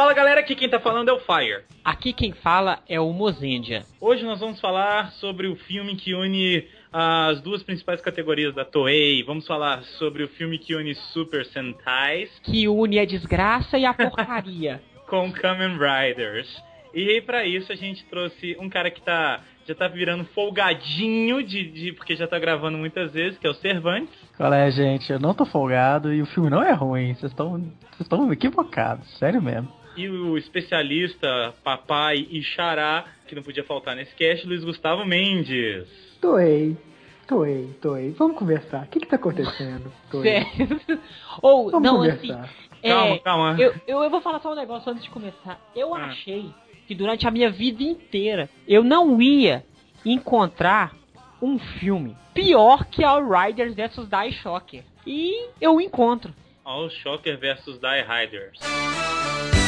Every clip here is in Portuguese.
Fala galera, aqui quem tá falando é o Fire. Aqui quem fala é o Mozendia. Hoje nós vamos falar sobre o filme que une as duas principais categorias da Toei. Vamos falar sobre o filme que une Super Sentais. Que une a desgraça e a porcaria. com Kamen Riders. E para isso a gente trouxe um cara que tá já tá virando folgadinho de, de, porque já tá gravando muitas vezes, que é o Cervantes. Qual é, gente? Eu não tô folgado e o filme não é ruim. Vocês estão vocês estão equivocados, sério mesmo. E o especialista, papai e xará, que não podia faltar nesse cast, Luiz Gustavo Mendes. Toei. Toei, Toei. Vamos conversar. O que que tá acontecendo? Toei. Sério? Ou, Vamos não, conversar. assim. Calma, é, calma. Eu, eu, eu vou falar só um negócio antes de começar. Eu Ah. achei que durante a minha vida inteira eu não ia encontrar um filme pior que All Riders vs Die Shocker. E eu encontro. All Shocker vs Die Riders.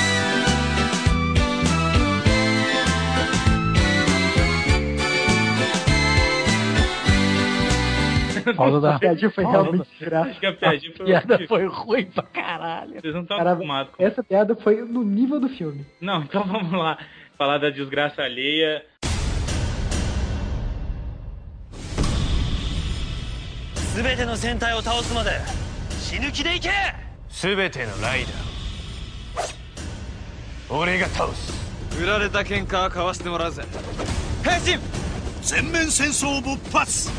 Pausa A da piadinha foi Pausa realmente graça. Acho que a piadinha foi piada horrível. foi ruim pra caralho. Vocês não estão Cara, acostumados com. Essa piada foi no nível do filme. Não, então vamos lá. Falar da desgraça alheia. 全ての戦隊を倒すまで死ぬ気でいけ全てのライダー俺が倒す売られた喧嘩は買わせてもらうぜ変身全面戦争勃発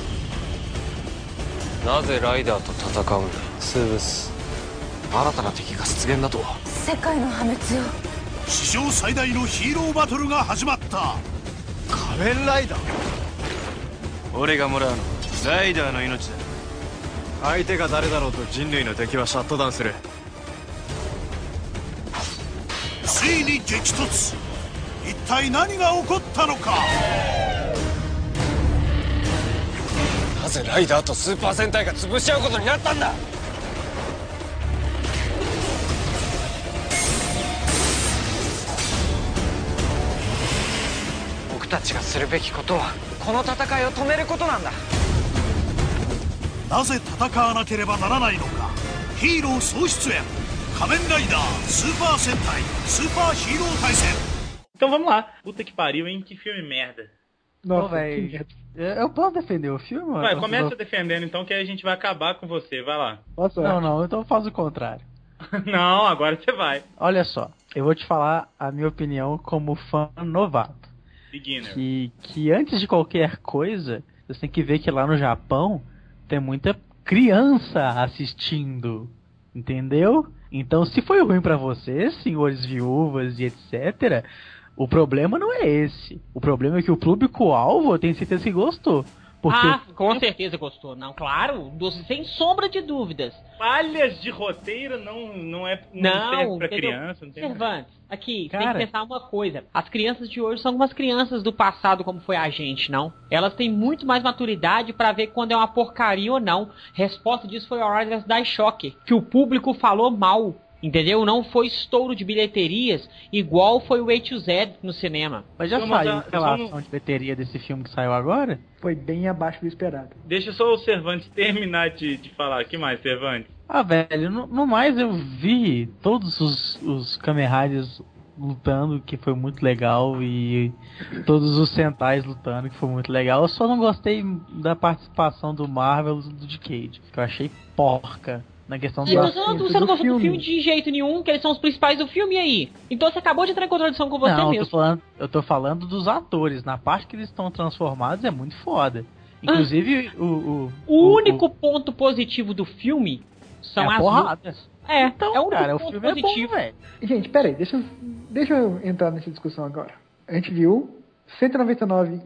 なぜライダーと戦うんだ？潰す新たな敵が出現だと世界の破滅よ史上最大のヒーローバトルが始まった。仮面ライダー？俺がもらうのライダーの命だ。相手が誰だろうと人類の敵はシャットダウンする。ついに激突。一体何が起こったのか？ぜライダーとスーパー戦隊が潰し合うことになったんだ僕たちがするべきことはこの戦いを止めることなんだなぜ戦わなければならないのかヒーロー総出演仮面ライダースーパー戦隊スーパーヒーロー対戦 Então vamos lá. Puta que pariu, hein? Que filme merda. Nossa, véi, que merda. Eu posso defender o filme? Vai, posso- começa defendendo então que a gente vai acabar com você. Vai lá. Nossa, Não, não, então eu faço o contrário. Não, agora você vai. Olha só, eu vou te falar a minha opinião como fã novato. Beginner. Que, que antes de qualquer coisa, você tem que ver que lá no Japão tem muita criança assistindo. Entendeu? Então, se foi ruim pra vocês, senhores viúvas e etc., o problema não é esse. O problema é que o público-alvo, eu tenho certeza que gostou. Porque Ah, com certeza gostou. Não, claro, sem sombra de dúvidas. Falhas de roteiro não, não é não, Não, serve pra entendeu? criança. Não tem Cervantes, aqui, você tem Cara. que pensar uma coisa. As crianças de hoje são algumas crianças do passado, como foi a gente, não? Elas têm muito mais maturidade pra ver quando é uma porcaria ou não. Resposta disso foi a Riders Die Shock, que o público falou mal. Entendeu? Não foi estouro de bilheterias igual foi o A to Z no cinema. Mas já Vamos saiu em relação vamos- de bateria desse filme que saiu agora? foi bem abaixo do esperado. Deixa só o Cervantes terminar de, de falar. que mais, Cervantes? Ah, velho, no, no mais eu vi todos os, os Kamen lutando, que foi muito legal, e todos os Sentais lutando, que foi muito legal. Eu só não gostei da participação do Marvel e do Decade, que eu achei porca na questão E da... você não, dentro você não do gostou do filme. filme de jeito nenhum, que eles são os principais do filme e aí? Então você acabou de entrar em contradição com você Não, eu tô, mesmo. falando, eu tô falando dos atores. Na parte que eles estão transformados é muito foda. Inclusive, o, o, O único ponto positivo do filme são é as porrada. É, Então, é o único cara, o filme é positivo. bom, velho. Gente, peraí, deixa, eu- deixa eu entrar nessa discussão agora. A gente viu 199.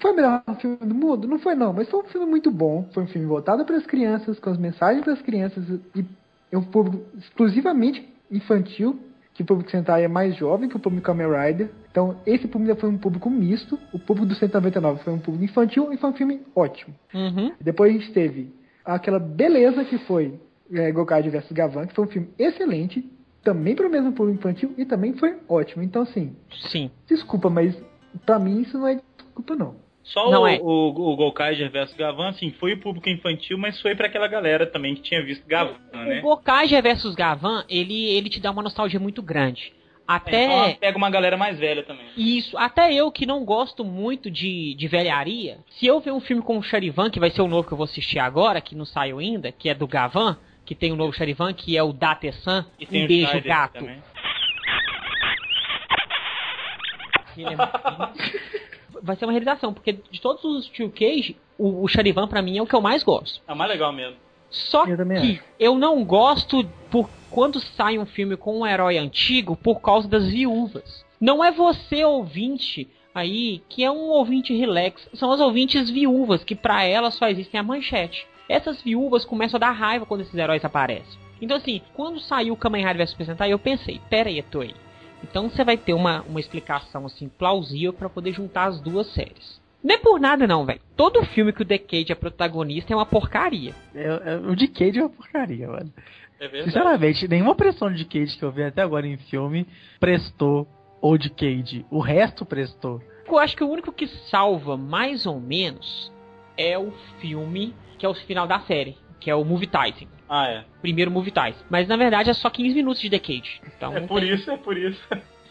Foi o melhor filme do mundo? Não foi não, mas foi um filme muito bom. Foi um filme voltado para as crianças, com as mensagens para as crianças e é um público exclusivamente infantil, que o público Sentai é mais jovem que o público Kamen Rider. Então, esse público foi um público misto. O público do 199 foi um público infantil e foi um filme ótimo. Uhum. Depois a gente teve aquela beleza que foi é, Gokaido vs Gavan, que foi um filme excelente, também para o mesmo público infantil e também foi ótimo. Então, assim, Sim. desculpa, mas pra mim isso não é desculpa, não. Só Não o, é. o, o Gokaiger vs Gavan, assim, foi o público infantil, mas foi pra aquela galera também que tinha visto Gavan, O né? Gokaiger versus Gavan, ele, ele te dá uma nostalgia muito grande. Até. É, pega uma galera mais velha também. Isso, até eu que não gosto muito de, de velharia, se eu ver um filme como Charivan, que vai ser o novo que eu vou assistir agora, que não saiu ainda, que é do Gavan, que tem o novo Charivan, que é o Datesan, E tem um o beijo Schneider gato. também. Ele é muito- Vai ser uma realização, porque de todos os Tio Cage, o, o Charivan pra mim é o que eu mais gosto. É o mais legal mesmo. Só Eu que acho. eu não gosto por quando sai um filme com um herói antigo por causa das viúvas. Não é você ouvinte aí que é um ouvinte relax, são as ouvintes viúvas que pra elas só existem a manchete. Essas viúvas começam a dar raiva quando esses heróis aparecem. Então assim, quando saiu o Kamen Rider vs Super Sentai, eu pensei, pera aí, Toei. Então você vai ter uma, uma explicação assim plausível pra poder juntar as duas séries. Não é por nada não, velho. Todo filme que o Decade é protagonista é uma porcaria. É- é- o Decade é uma porcaria, mano. É verdade. Sinceramente, nenhuma pressão de Decade que eu vi até agora em filme prestou o Decade. O resto prestou. Eu acho que o único que salva mais ou menos é o filme que é o final da série, que é o Movie Tyson. Ah, é. Primeiro Movie Tyson. Mas na verdade é só 15 minutos de Decade. Então É por tem- isso, é por isso.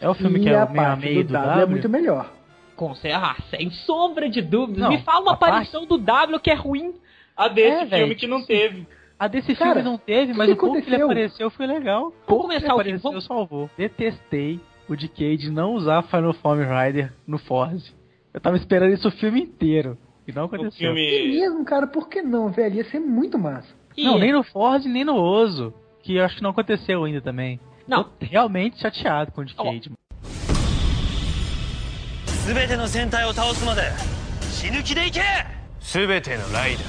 É o filme e que é o meio a meio do do W, W. é muito melhor. Com ah, sem sombra de dúvidas. Não, Me fala uma a parte- aparição do W que é ruim. A desse É, filme velho, que não tipo teve. A desse Cara, filme não teve, mas que o pouco que ele aconteceu? apareceu foi legal. Pouco que ele começar o filme, apareceu vamos- salvou. Detestei o Decade não usar Final Form Rider no Forze. Eu tava esperando isso o filme inteiro. E não O aconteceu. E filme. mesmo, cara, por que não, velho? Ia ser muito massa. E- Não, nem no Forze, nem no Oso. Que eu acho que não aconteceu ainda também. Não. Tô realmente chateado com o Decade. 全ての戦隊を倒すまで死ぬ気でいけ全てのライダ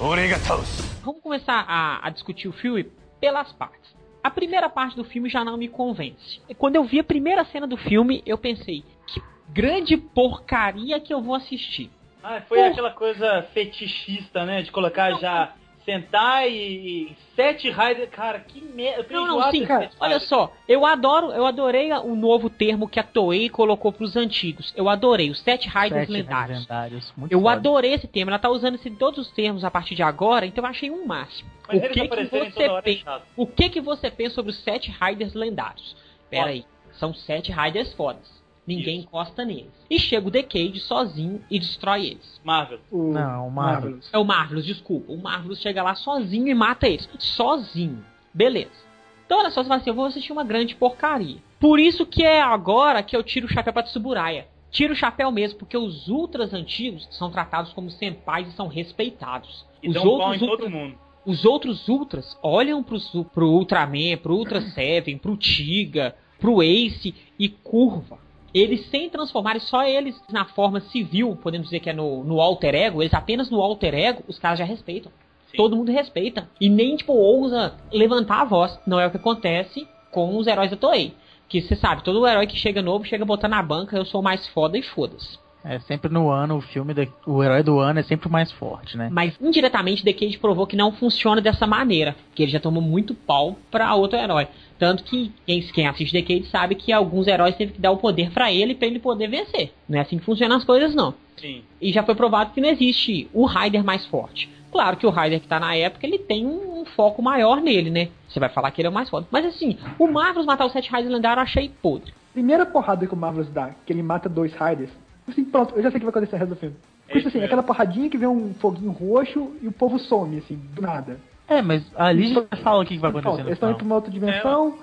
ーを俺が倒す Vamos começar a, a discutir o filme pelas partes. A primeira parte do filme já não me convence. E Quando eu vi a primeira cena do filme, eu pensei, que grande porcaria que eu vou assistir. Ah, foi aquela coisa fetichista, né? De colocar já sentar e, e sete Rider. Cara, que merda. Não, não, sim, cara. Olha só, eu adoro, eu adorei o novo termo que a Toei colocou pros antigos. Eu adorei, os sete Riders Sete lendários. lendários. Muito Eu foda. adorei esse termo, ela tá usando esse, todos os termos a partir de agora, então eu achei um máximo. Mas o que, que você é pensa? O que que você pensa sobre os sete Riders lendários? Pera Foda. aí, são sete Riders fodas. Ninguém Isso. encosta neles. E chega o Decade sozinho e destrói eles. Marvel. O Não, o Marvelous. É o Marvelous, desculpa. O Marvelous chega lá sozinho e mata eles. Sozinho. Beleza. Então olha só, você fala assim, eu vou assistir uma grande porcaria. Por isso que é agora que eu tiro o chapéu pra Tsuburaya. Tiro o chapéu mesmo, porque os ultras antigos são tratados como senpais e são respeitados. E os dão pau em outros todo mundo. os outros Ultras olham pro, pro Ultraman, pro Ultra Seven, pro Tiga, pro Ace e curva. Eles sem transformarem só eles na forma civil, podemos dizer que é no, no alter ego, eles apenas no alter ego, os caras já respeitam. Sim. Todo mundo respeita. E nem, tipo, ousa levantar a voz. Não é o que acontece com os heróis da Toei. Que você sabe, todo herói que chega novo chega botando na banca, eu sou mais foda e foda-se. É sempre no ano, o filme, da- o herói do ano é sempre o mais forte, né? Mas indiretamente Decade provou que não funciona dessa maneira. Que ele já tomou muito pau pra outro herói. Tanto que quem, quem assiste Decade sabe que alguns heróis teve que dar o poder pra ele pra ele poder vencer. Não é assim que funcionam as coisas, não. Sim. E já foi provado que não existe o Rider mais forte. Claro que o Rider que tá na época, ele tem um, um foco maior nele, né? Você vai falar que ele é o mais forte. Mas assim, o Marvelous matar os sete Riders lendários eu achei podre. Primeira porrada que o Marvelous dá, que ele mata dois Riders. Assim, pronto, eu já sei o que vai acontecer no resto do filme. É Porque isso assim, aquela porradinha que vem um foguinho roxo e o povo some, assim, do nada. É, mas ali já fala o que vai Pronto, acontecer no eles estão indo pra uma outra dimensão,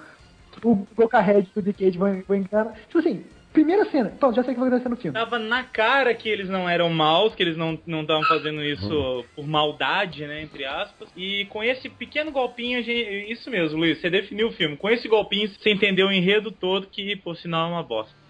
o Goka Red e o Decade vão, vão enganar. Tipo assim, primeira cena, pronto, já sei o que vai acontecer no filme. Tava na cara que eles não eram maus, que eles não não estavam fazendo isso por maldade, né, entre aspas. E com esse pequeno golpinho, a gente, isso mesmo, Luiz, você definiu o filme. Com esse golpinho, você entendeu o enredo todo, que por sinal é uma bosta.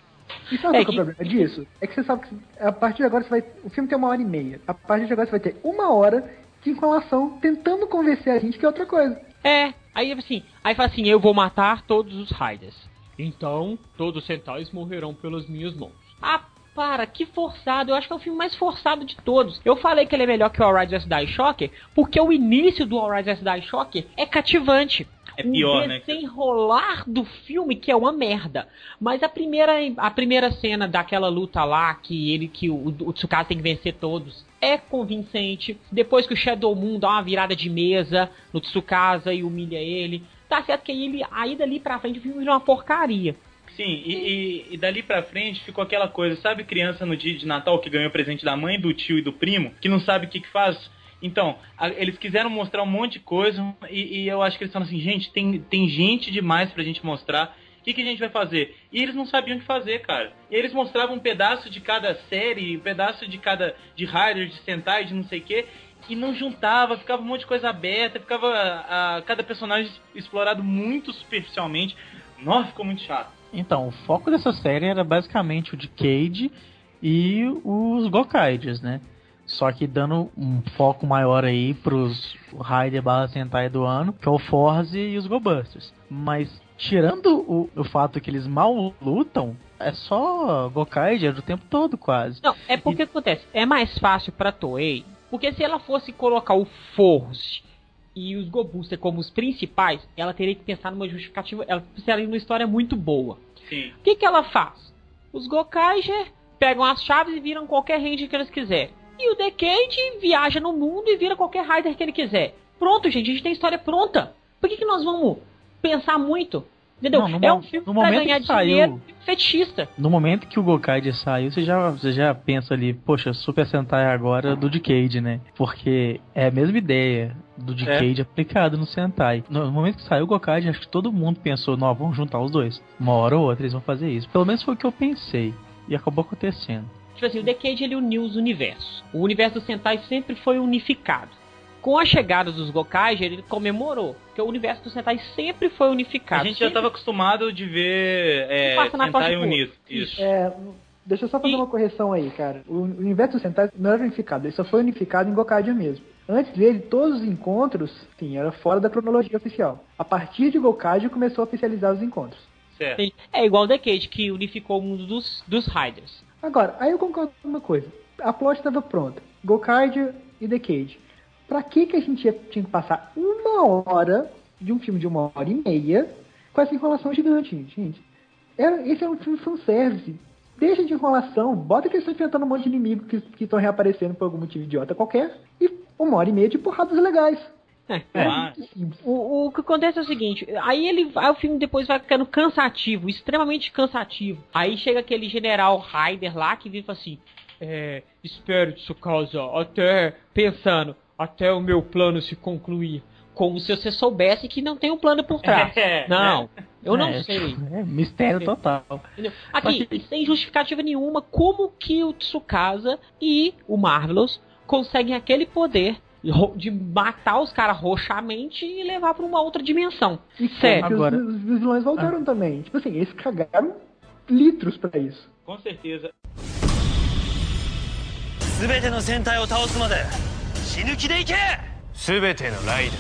E sabe É qual é o que- problema disso? É que você sabe que a partir de agora você vai. O filme tem uma hora e meia. A partir de agora você vai ter uma hora de informação tentando convencer a gente que é outra coisa. É, aí assim, aí fala assim, eu vou matar todos os Riders. Então, todos os Sentais morrerão pelas minhas mãos. Ah, para, que forçado. Eu acho que é o filme mais forçado de todos. Eu falei que ele é melhor que o All Rise vs Die Shocker, porque o início do All Rise vs Die Shocker é cativante. É pior, o né? desenrolar do filme que é uma merda. Mas a primeira, a primeira cena daquela luta lá, que ele que o, o Tsukasa tem que vencer todos, é convincente. Depois que o Shadow Moon dá uma virada de mesa no Tsukasa e humilha ele. Tá certo que aí, ele, aí dali pra frente o filme virou uma porcaria. Sim, e, e, e dali pra frente ficou aquela coisa, sabe criança no dia de Natal que ganhou presente da mãe, do tio e do primo, que não sabe o que, que faz? Então, a- eles quiseram mostrar um monte de coisa e, e eu acho que eles falaram assim, gente, tem, tem gente demais pra gente mostrar. O que, que a gente vai fazer? E eles não sabiam o que fazer, cara. E eles mostravam um pedaço de cada série, um pedaço de cada. de Rider, de Sentai, de não sei o quê. E não juntava, ficava um monte de coisa aberta, ficava a, cada personagem explorado muito superficialmente. Nossa, ficou muito chato. Então, o foco dessa série era basicamente o de Cade e os Gokaiders, né? Só que dando um foco maior aí pros Raider barra Sentai do ano, que é o Forze e os Gobusters. Mas tirando o, o fato que eles mal lutam, é só Gokaider o tempo todo quase. Não, é porque acontece. É mais fácil pra Toei. Porque se ela fosse colocar o Force e os Gobuster como os principais, ela teria que pensar numa justificativa. Ela precisaria de uma história muito boa. Sim. O que, que ela faz? Os Gokaiger pegam as chaves e viram qualquer range que eles quiserem. E o Decade viaja no mundo e vira qualquer Rider que ele quiser. Pronto, gente, a gente tem a história pronta. Por que, que nós vamos pensar muito? Entendeu? Não, no é um filme no pra momento ganhar que saiu- dinheiro fetichista. No momento que o Gokaider saiu, você já, você já pensa ali, poxa, Super Sentai agora do Decade, né? Porque é a mesma ideia do Decade aplicado no Sentai. No momento que saiu o Gokaider, acho que todo mundo pensou, não, vamos juntar os dois. Uma hora ou outra eles vão fazer isso. Pelo menos foi o que eu pensei. E acabou acontecendo. Tipo assim, o Decade ele uniu os universos. O universo do Sentai sempre foi unificado. Com a chegada dos Gokaiger, ele comemorou. Porque o universo do Sentai sempre foi unificado. A gente já Sempre- estava acostumado de ver é, Sentai unido. Isso. É, deixa eu só fazer E- uma correção aí, cara. O universo Sentai não era unificado, ele só foi unificado em Gokaiger mesmo. Antes dele, todos os encontros, sim, era fora da cronologia oficial. A partir de Gokaiger começou a oficializar os encontros. Certo. É igual o Decade, que unificou o mundo dos, dos Riders. Agora, aí eu concordo com uma coisa. A plot estava pronta. Gokaiger e Decade. Pra que que a gente tinha que passar uma hora de um filme de uma hora e meia com essa enrolação gigante, gente? Era, esse é um filme fanservice. Deixa de enrolação. Bota que eles estão enfrentando um monte de inimigos que estão reaparecendo por algum motivo idiota qualquer. E uma hora e meia de porradas legais. É. É. O, o que acontece é o seguinte, aí ele aí o filme depois vai ficando cansativo, extremamente cansativo. Aí chega aquele general Ryder lá que vira e fala assim: é, espere Tsukasa, até pensando, até o meu plano se concluir. Como se você soubesse que não tem um plano por trás. É, não, eu não É, sei. É mistério total. Aqui, Mas- sem justificativa nenhuma, como que o Tsukasa e o Marvelous conseguem aquele poder de matar os caras roxamente e levar pra uma outra dimensão. E Sério. como que Agora- os, os vilões voltaram também. Tipo assim, eles cagaram litros pra isso. Com certeza. 全ての戦隊を倒すまで死ぬ気でいけ全てのライダ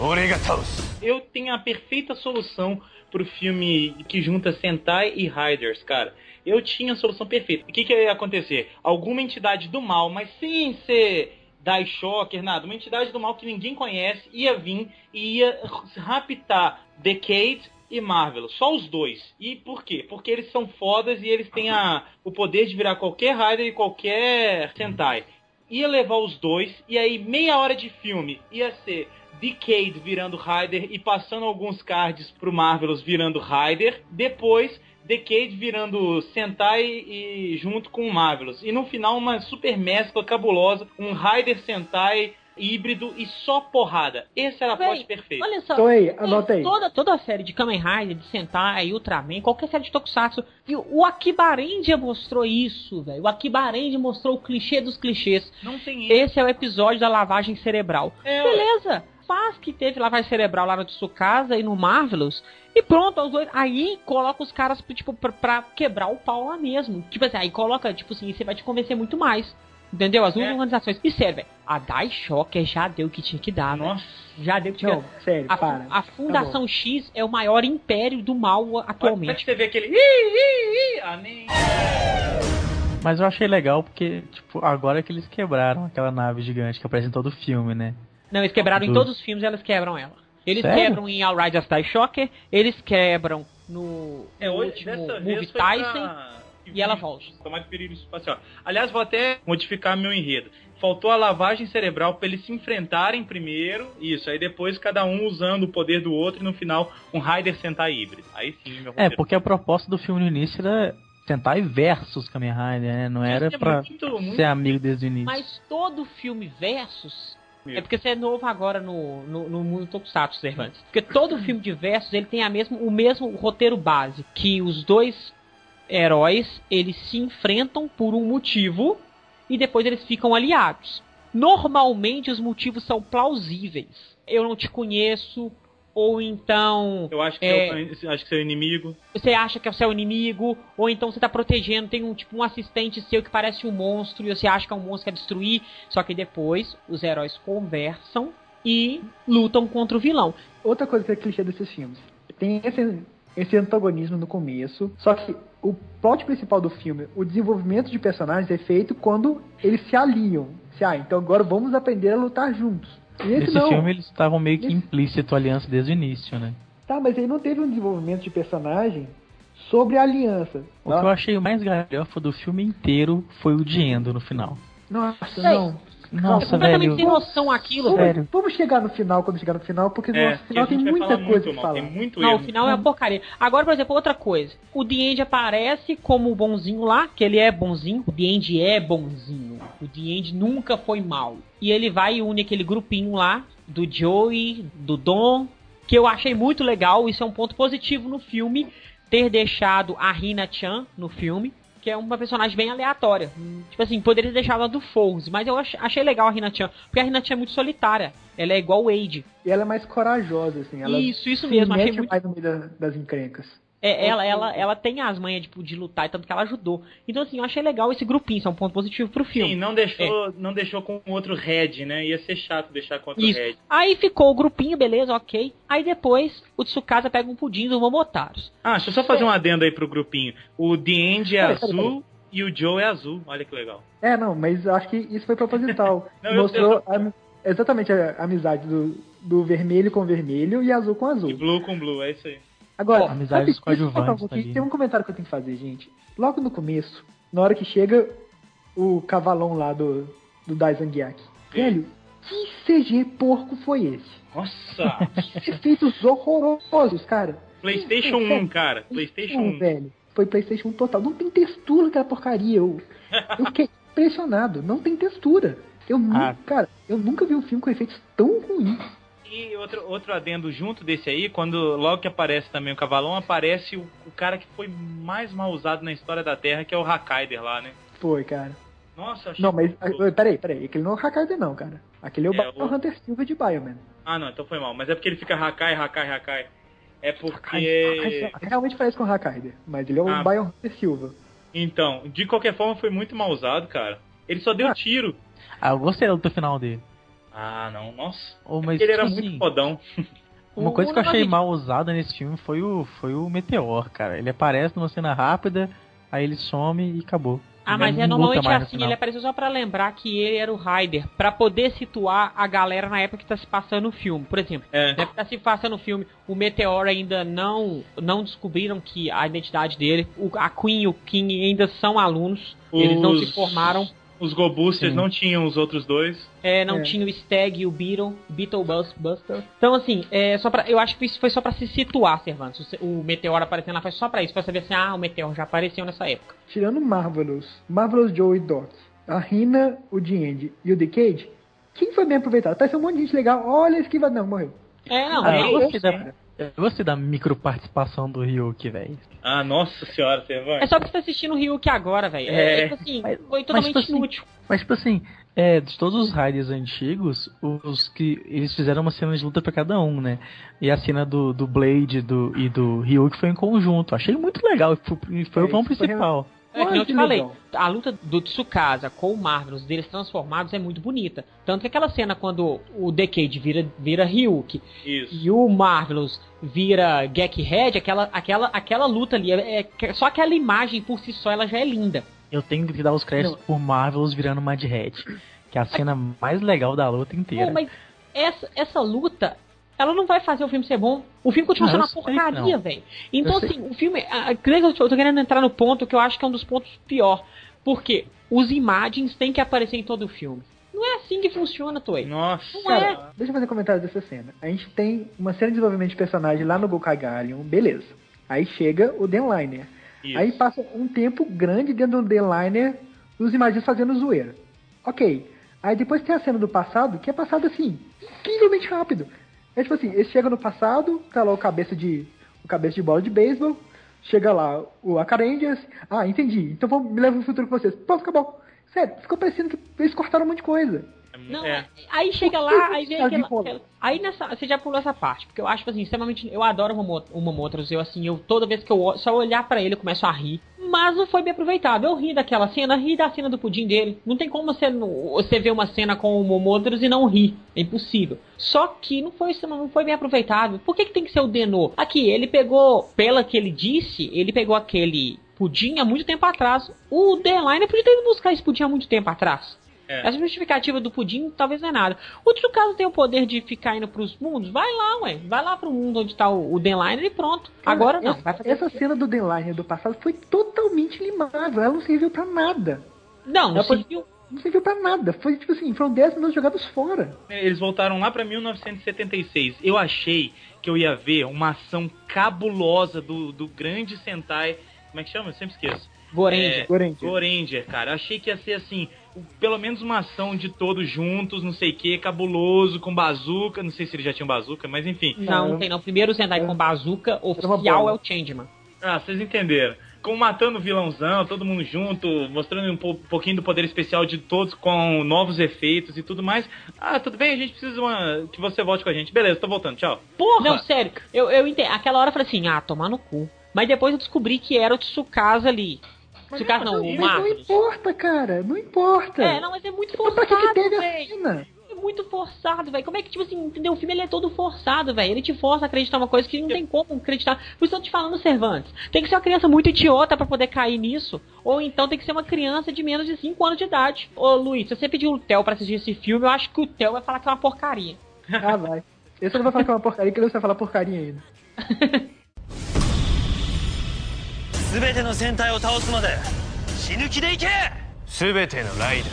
ーを俺が倒す Eu tenho a perfeita solução pro filme que junta Sentai e Riders, cara. Eu tinha a solução perfeita. O que, que ia acontecer? Alguma entidade do mal, mas sem ser Daishocker, nada. Uma entidade do mal que ninguém conhece ia vir e ia raptar Decade e Marvel. Só os dois. E por quê? Porque eles são fodas e eles têm a, o poder de virar qualquer Rider e qualquer Sentai. Ia levar os dois e aí meia hora de filme ia ser Decade virando Rider e passando alguns cards pro Marvelous virando Rider. Depois, Decade virando Sentai e junto com o Marvelous. E no final, uma super mescla cabulosa. Um Rider Sentai híbrido e só porrada. Esse era a plot perfeito. Olha só. Então aí, anota aí. Toda, toda a série de Kamen Rider, de Sentai, Ultraman, qualquer série de Tokusatsu. E o Akibarendia mostrou isso, velho. O Akibarendia mostrou o clichê dos clichês. Não tem erro. Esse é o episódio da lavagem cerebral. É, ué. Faz que teve lavagem cerebral lá no Tsukasa e no Marvelous. E pronto, os dois. Aí coloca os caras, tipo, pra, pra quebrar o pau lá mesmo. Tipo assim, aí coloca, tipo assim, você vai te convencer muito mais. Entendeu? As duas É. organizações. E sério, velho, a Daishocker já deu o que tinha que dar, né? Nossa. Já deu o que tinha Não, sério, a, para. a Fundação X é o maior império do mal atualmente. te ver aquele. Ih, ih, ih. Nem. Mas eu achei legal porque, tipo, agora que eles quebraram aquela nave gigante que aparece em todo o filme, né? Não, eles quebraram em Do- todos os filmes, elas quebram ela. Eles Sério? quebram em All Riders Die Shocker, eles quebram no, É, no hoje, último dessa Movie Tyson. pra E ela volta. Tomar de perigo espacial. Aliás, vou até modificar meu enredo. Faltou a lavagem cerebral pra eles se enfrentarem primeiro, isso, aí depois cada um usando o poder do outro e no final um Raider Sentai híbrido. Aí sim, meu É, porque a proposta do filme no início era Sentai versus Kamen Rider, né? Não era é pra muito- muito- ser amigo desde o início. Mas todo filme versus. É porque você é novo agora no, no, no mundo Tokusatsu, Cervantes. Porque todo filme de versus ele tem a mesmo, o mesmo roteiro base. Que os dois heróis eles se enfrentam por um motivo e depois eles ficam aliados. Normalmente os motivos são plausíveis. Eu não te conheço, ou então Eu acho que É. é, acho que seu inimigo. você acha que é o seu inimigo, ou então você tá protegendo, tem um tipo um assistente seu que parece um monstro e você acha que é um monstro que quer destruir, só que depois os heróis conversam e lutam contra o vilão. Outra coisa que é clichê desses filmes. Tem esse, esse antagonismo no começo, só que o plot principal do filme, o desenvolvimento de personagens é feito quando eles se aliam. Se, ah, então agora vamos aprender a lutar juntos. E esse Nesse não. filme eles estavam meio que Nesse- implícito a aliança desde o início, né? Tá, mas ele não teve um desenvolvimento de personagem sobre a aliança. O que eu achei mais galhofa do filme inteiro foi o Diendo no final. Nossa, Sei. Não. é Nossa, completamente velho. sem noção aquilo, Vamos, velho. Sério. vamos chegar no final quando chegar no final, porque É, no que final tem muita coisa muito pra falar. tem muito Não, erro. o final é uma porcaria. Agora, por exemplo, outra coisa. O The End aparece como o bonzinho lá, que ele é bonzinho. O The End é bonzinho. O The End nunca foi mal. E ele vai e une aquele grupinho lá, do Joey, do Dom, que eu achei muito legal. Isso é um ponto positivo no filme, ter deixado a Hina-chan no filme. Que é uma personagem bem aleatória. Tipo assim, poderia deixar ela do Foles, mas eu ach- achei legal a Hina-chan. Porque a Hina-chan é muito solitária. Ela é igual o Wade. E ela é mais corajosa, assim. Ela Isso, isso mesmo, achei muito mais no meio da- das encrencas. É, ela, ela, ela tem as manhas tipo, de lutar e tanto que ela ajudou. Então, assim, eu achei legal esse grupinho, isso é um ponto positivo pro filme. Sim, não deixou, não deixou com outro Red, né? Ia ser chato deixar com outro Isso. Red. Aí ficou o grupinho, beleza, ok. Aí depois o Tsukasa pega um pudim do Momotaros. Ah, deixa eu só fazer um adendo aí pro grupinho. O The End é Peraí, peraí, azul e o Joe é azul. Olha que legal. É, não, mas eu acho que isso foi proposital. Não, eu- Mostrou a- exatamente a amizade do, do vermelho com vermelho e azul com azul. E blue com blue, é isso aí. Agora, Pô, amizade sabe, coadjuvantes um tem um comentário que eu tenho que fazer, gente. Logo no começo, na hora que chega o cavalão lá do, do Daizangiak. Velho, que CG porco foi esse? Nossa! Que efeitos horrorosos, cara. PlayStation 1, cara. PlayStation 1. velho. Foi PlayStation 1 total. Não tem textura aquela porcaria. Eu, eu fiquei impressionado. Não tem textura. Eu Ah. nunca, cara, eu nunca vi um filme com efeitos tão ruins. E outro, outro adendo junto desse aí, quando logo que aparece também o Cavalão, aparece o, o cara que foi mais mal usado na história da Terra, que é o Hakaider lá, né? Foi, cara. Nossa, achei Não, mas. muito- ah, Peraí, peraí. Aquele não é o Hakkaider, não, cara. Aquele é o É, o- Biohunter Silva de Bioman. Ah, não, então foi mal. Mas é porque ele fica Hakai, Hakai, Hakai. É porque. Realmente parece com o Hakkaider, mas ele é o Ah. Biohunter Silva. Então, de qualquer forma, foi muito mal usado, cara. Ele só deu Ah. tiro. Ah, eu gostei luta final dele. Ah, não, nossa. Oh, mas, ele era tipo muito assim, fodão. Uma coisa o que eu achei mal usada nesse filme foi o, foi o Meteor, cara. Ele aparece numa cena rápida, aí ele some e acabou. Ah, Ele mas é normalmente no assim, final. ele apareceu só pra lembrar que ele era o Ryder, pra poder situar a galera na época que tá se passando o filme. Por exemplo, É. na época que tá se passando o filme, o Meteor ainda não não descobriram que a identidade dele, o, a Queen e o King ainda são alunos, eles não Os- se formaram, Os Go Boosters Sim. não tinham os outros dois. é, não É. tinha o Stag e o Beetle, Beetle Bus- Buster. Então assim, é só para eu acho que isso foi só pra se situar, Cervantes. O, o Meteor aparecendo lá foi só pra isso, pra saber assim, ah, o Meteor já apareceu nessa época. Tirando Marvelous, Marvelous Joe e Doc, a Rina, o Diende e o Decade, quem foi bem aproveitado? Parece um monte de gente legal. Olha a esquiva. Não, morreu. É, não, Ah, é, gostei da, eu gostei da micro participação do Ryuki, velho. Ah, nossa senhora, você vai. É só porque você tá assistindo o Ryuk agora, velho. É, É. tipo assim, Mas- foi mas, totalmente tipo assim, inútil. Mas, tipo assim, é, de todos os Raiders antigos, os que eles fizeram uma cena de luta pra cada um, né? E a cena do, do Blade do, e do Ryuk foi em conjunto. Achei muito legal. Foi, foi É, o ponto isso foi principal. É que eu te falei, legal. a luta do Tsukasa com o Marvelous, deles transformados, é muito bonita. Tanto que aquela cena quando o Decade vira, vira Ryuk Isso. e o Marvelous vira Gekhead, aquela, aquela, aquela luta ali, é, é- só aquela imagem por si só, ela já é linda. Eu tenho que dar os créditos por Marvelous virando Mad Hat. Que é a cena mais legal da luta inteira. Pô, mas essa, essa luta ela não vai fazer o filme ser bom. O filme continua Ah, sendo uma sei porcaria, velho. Então, Eu sei. assim, o filme. que Eu tô querendo entrar no ponto que eu acho que é um dos pontos pior. Porque os imagens têm que aparecer em todo o filme. Não é assim que funciona, Toei. Nossa. Não é. Cara, deixa eu fazer um comentário dessa cena. A gente tem uma cena de desenvolvimento de personagem lá no Gokai Galion, beleza. Aí chega o Denliner. Isso. Aí passa um tempo grande dentro do Denliner, os imagens fazendo zoeira. Ok. Aí depois tem a cena do passado, que é passado assim, incrivelmente rápido. É tipo assim, eles chegam no passado, tá lá o cabeça de. o cabeça de bola de beisebol, chega lá o Acarangers, ah, entendi, então vou, me leva no futuro com vocês. Pronto, acabou. Sério, ficou parecendo que eles cortaram um monte de coisa. Não, é. aí chega Por que lá, aí vem tá aquela, aquela- Aí nessa. Você já pulou essa parte, porque eu acho assim, extremamente. Eu adoro o Momo- o Momotros. Eu assim, eu toda vez que eu o- só olhar pra ele, eu começo a rir. Mas não foi bem aproveitado. Eu ri daquela cena, ri da cena do pudim dele. Não tem como você, você ver uma cena com o Momotros e não rir. É impossível. Só que não foi, não foi bem aproveitado. Por que, que tem que ser o Denô? Aqui, ele pegou, pela que ele disse, ele pegou aquele pudim há muito tempo atrás. O Deadline podia ter ido buscar esse pudim há muito tempo atrás. É. Essa justificativa do pudim talvez não é nada. O outro caso tem o poder de ficar indo pros mundos, vai lá, ué. Vai lá pro mundo onde tá o, o Denliner e pronto. Cara, Agora não. Essa, essa cena do Denliner do passado foi totalmente limável. Ela não serviu pra nada. Não, não serviu. Não serviu pra nada. Foi tipo assim, foram 10 minutos jogados fora. Eles voltaram lá pra 1976. Eu achei que eu ia ver uma ação cabulosa do, do grande Sentai. Como é que chama? Eu sempre esqueço. Gorenja. É. Goranger, cara. Eu achei que ia ser assim, pelo menos uma ação de todos juntos, não sei o que, cabuloso, com bazuca. Não sei se ele já tinha bazuca, mas enfim. Não, não tem não. Primeiro Sentai com bazuca, oficial é o Changeman. Ah, vocês entenderam. Como matando o vilãozão, todo mundo junto, mostrando um po- pouquinho do poder especial de todos com novos efeitos e tudo mais. Ah, tudo bem, a gente precisa uma... que você volte com a gente. Beleza, tô voltando, tchau. Porra! Não, sério, eu, eu entendo. Aquela hora eu falei assim, ah, tomar no cu. Mas depois eu descobri que era o Tsukasa ali. Tsukasa não, o Mas não Marcos. importa, cara. Não importa. É, não, mas é muito Então pra que, que forçado, teve a cena? É muito forçado, velho. Como é que, tipo assim, entendeu? O filme ele é todo forçado, velho. Ele te força a acreditar uma coisa que não tem como acreditar. Por isso eu tô te falando, Cervantes. Tem que ser uma criança muito idiota pra poder cair nisso. Ou então tem que ser uma criança de menos de 5 anos de idade. Ô, Luiz, se você pedir o Theo pra assistir esse filme, eu acho que o Theo vai falar que é uma porcaria. Ah, vai. Esse não vai falar que é uma porcaria, que ele vai falar porcaria ainda. 全ての戦隊を倒すまで死ぬ気でいけ全てのライダー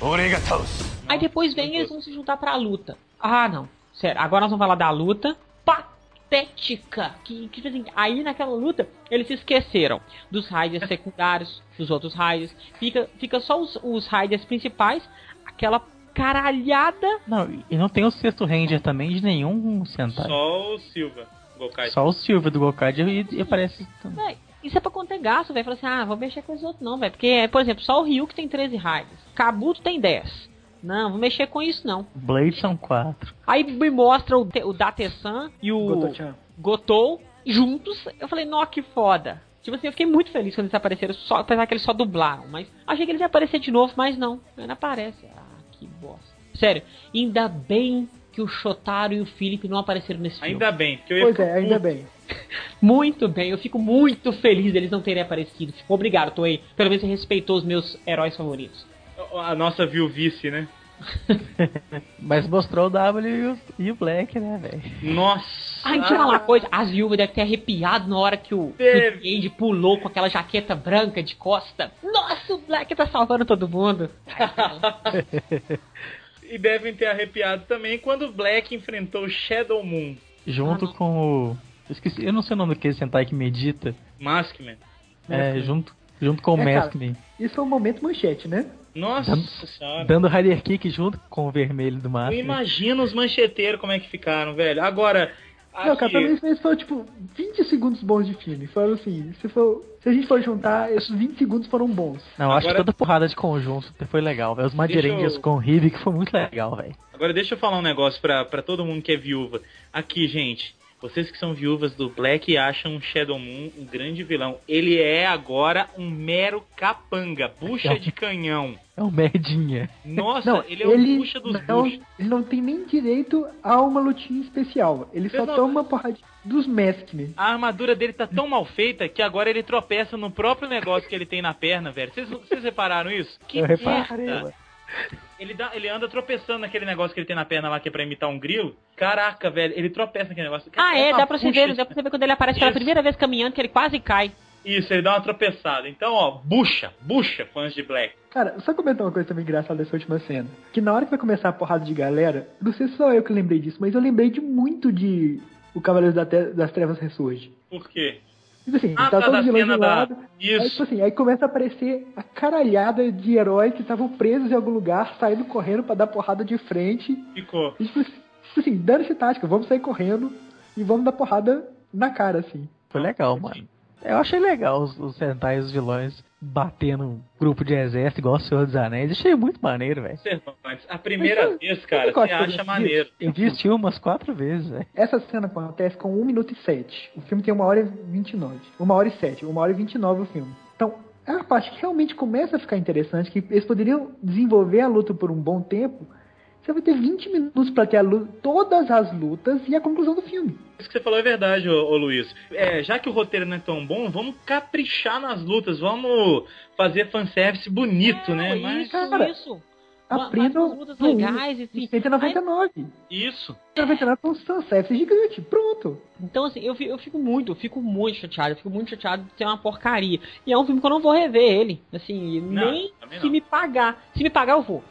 俺が倒す Aí depois vem e eles vão se juntar pra luta. Ah, não. Sério, agora nós vamos falar da luta patética. Que, que tipo assim, aí naquela luta, eles se esqueceram dos raiders secundários, dos outros raiders. Fica, fica só os, os raiders principais, aquela caralhada. Não, e não tem o sexto Ranger também de nenhum Sentai. Só, Só o Silva, Gokai. o Silver do Gokaido e, e aparece. Véi, isso é pra conter gasto, velho. Fala assim, ah, vou mexer com os outros não, velho. Porque, por exemplo, só o Ryu que tem 13 raiders. Kabuto tem 10. Não, vou mexer com isso não. Blade são quatro. Aí me mostra o, o Date-san e o Goto-chan. Gotou juntos. Eu falei, nó, que foda. Tipo assim, eu fiquei muito feliz quando eles apareceram, só, apesar que eles só dublaram. Mas achei que eles iam aparecer de novo, mas não. Não aparece. Ah, que bosta. Sério, ainda bem que o Shotaro e o Felipe não apareceram nesse filme. Ainda bem, porque eu ia Pois ficar é, ainda bem. Muito bem, eu fico muito feliz deles não terem aparecido. Fico obrigado, Toei. Pelo menos você respeitou os meus heróis favoritos. A nossa viuvice, né? Mas mostrou o W e o, Black, né, velho? Nossa. Ai, deixa eu falar uma coisa. As viúvas devem ter arrepiado na hora que o, Andy pulou com aquela jaqueta branca de costa. Nossa, o Black tá salvando todo mundo. E devem ter arrepiado também quando o Black enfrentou o Shadow Moon. Junto Ah, com o. Eu esqueci, eu não sei o nome daquele Sentai que medita. Maskman. É, junto, junto com o É, cara. Maskman. Isso é um momento manchete, né? Nossa Dando- senhora. Dando Rider Kick junto com o vermelho do Eu Maskman. imagino os mancheteiros como é que ficaram, velho. Agora, Não, cara, pra mim isso foram tipo 20 segundos bons de filme. Foram assim, se, for, se a gente for juntar, esses 20 segundos foram bons. Não, acho que Agora- toda porrada de conjunto foi legal, velho. Os Madirangers eu- com o Hibik foi muito legal, velho. agora deixa eu falar um negócio pra, pra todo mundo que é viúva. Aqui, gente. Vocês que são viúvas do Black acham Shadow Moon um grande vilão. Ele é agora um mero capanga, bucha de canhão. É um merdinha. Nossa, Não, ele é o bucha dos não, buchos. ele não tem nem direito a uma lutinha especial. Ele só não- toma uma porrada dos Maskmen. A armadura dele tá tão mal feita que agora ele tropeça no próprio negócio que ele tem na perna, velho. Vocês, repararam isso? Que Eu reparei. Ele, dá, ele anda tropeçando naquele negócio que ele tem na perna lá que é pra imitar um grilo. Caraca, velho, ele tropeça naquele negócio. Ah, é, uma dá pra você ver, dá pra você ver quando ele aparece pela Isso. primeira vez caminhando, que ele quase cai. Isso, ele dá uma tropeçada. Então, ó, bucha, bucha, fãs de Black. Cara, só comentar uma coisa também engraçada dessa última cena. Que na hora que vai começar a porrada de galera, não sei se só eu que lembrei disso, mas eu lembrei de muito de O Cavaleiro das Trevas Ressurge. Por quê? Tipo assim, Ah, tá tá, todo da de da- lado. Aí, Isso. tipo assim, aí começa a aparecer a caralhada de heróis que estavam presos em algum lugar, saindo correndo pra dar porrada de frente. Ficou. E, tipo assim, tipo assim, dando-se tática, vamos sair correndo e vamos dar porrada na cara, assim. Foi legal, mano. Eu achei legal os, os Sentai e os vilões batendo um grupo de exército igual o Senhor dos Anéis. Achei muito maneiro, velho. A primeira Mas, vez, cara, você eu acha gosto maneiro. Eu vi esse filme umas quatro vezes, velho. Essa cena acontece com 1 minuto e 7. O filme tem 1 hora e 29. 1 hora e 7. 1 hora e 29 o filme. Então, é a parte que realmente começa a ficar interessante, que eles poderiam desenvolver a luta por um bom tempo. Você vai ter 20 minutos pra ter a luta, todas as lutas e a conclusão do filme. Isso que você falou é verdade, ô, ô Luiz. É, já que o roteiro não é tão bom, vamos caprichar nas lutas, vamos fazer fanservice bonito, né? É, Mas Isso, cara, isso. Umas lutas no legais, assim. 199. isso. 199 com um sunset gigante. Pronto. Então, assim, eu, eu fico muito, eu fico muito chateado, eu fico muito chateado de ser uma porcaria. E é um filme que eu não vou rever ele. Assim, Não, nem se me pagar. Se me pagar, eu vou.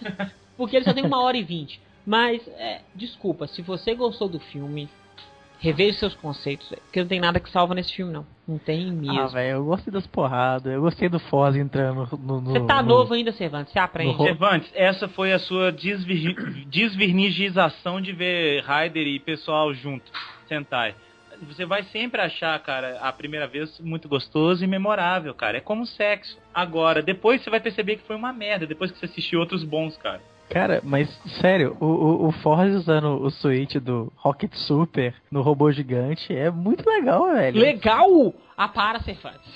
Porque ele só tem uma hora e vinte. Mas, é, desculpa, se você gostou do filme, reveja seus conceitos, porque não tem nada que salva nesse filme, não. Não tem mesmo. Ah, velho, eu gostei das porradas. Eu gostei do Foz entrando no. no você tá no- novo ainda, Cervantes, você aprende. no- Cervantes, essa foi a sua desvirgi- desvirnigização de ver Raider e pessoal junto, Sentai. Você vai sempre achar, cara, a primeira vez muito gostoso e memorável, cara. É como sexo. Agora, depois você vai perceber que foi uma merda, depois que você assistiu outros bons, cara. Cara, mas sério, o, o, o Forrest usando o switch do Rocket Super no robô gigante é muito legal, velho. Legal! Ah, para, Cervantes.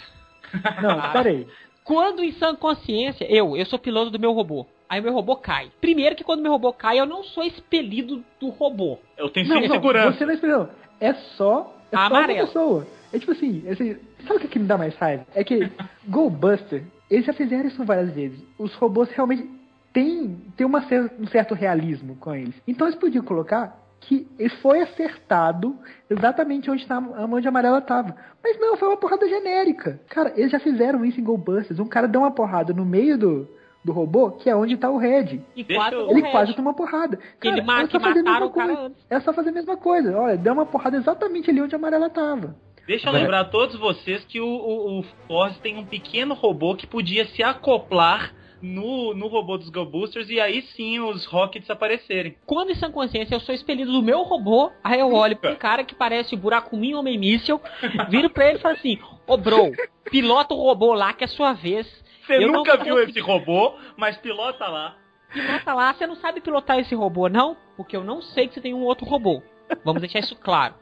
Não, peraí. Quando em sã consciência, eu, eu sou piloto do meu robô. Aí meu robô cai. Primeiro que quando meu robô cai, eu não sou expelido do robô. Eu tenho Não, não, segurança. você não esperou. É só. É só uma Amarelo. pessoa. É tipo assim, assim, sabe o que, que me dá mais raiva? É que Go Buster, eles já fizeram isso várias vezes. Os robôs realmente têm, têm uma um certo realismo com eles. Então eles podiam colocar que ele foi acertado exatamente onde tá, a mão de amarela tava. Mas não, foi uma porrada genérica. Cara, eles já fizeram isso em Go Busters. Um cara deu uma porrada no meio do, do robô, que é onde tá o Red. E quase Ele Red. quase toma porrada. Ele Cara, ma- é que só fazer a mesma mataram o cara coisa. antes. É só fazer a mesma coisa. Olha, deu uma porrada exatamente ali onde a amarela tava. Deixa eu lembrar a todos vocês que o, o, o Force tem um pequeno robô que podia se acoplar no, no robô dos Go Boosters e aí sim os Rockets aparecerem. Quando em sã consciência eu sou expelido do meu robô, aí eu olho pra um cara que parece o buracuminho homem míssel, viro pra ele e falo assim, ô bro, pilota o robô lá que é sua vez. Você Eu nunca viu esse robô, mas pilota lá. Pilota lá, você não sabe pilotar esse robô, não? Porque eu não sei que você tem um outro robô. Vamos deixar isso claro.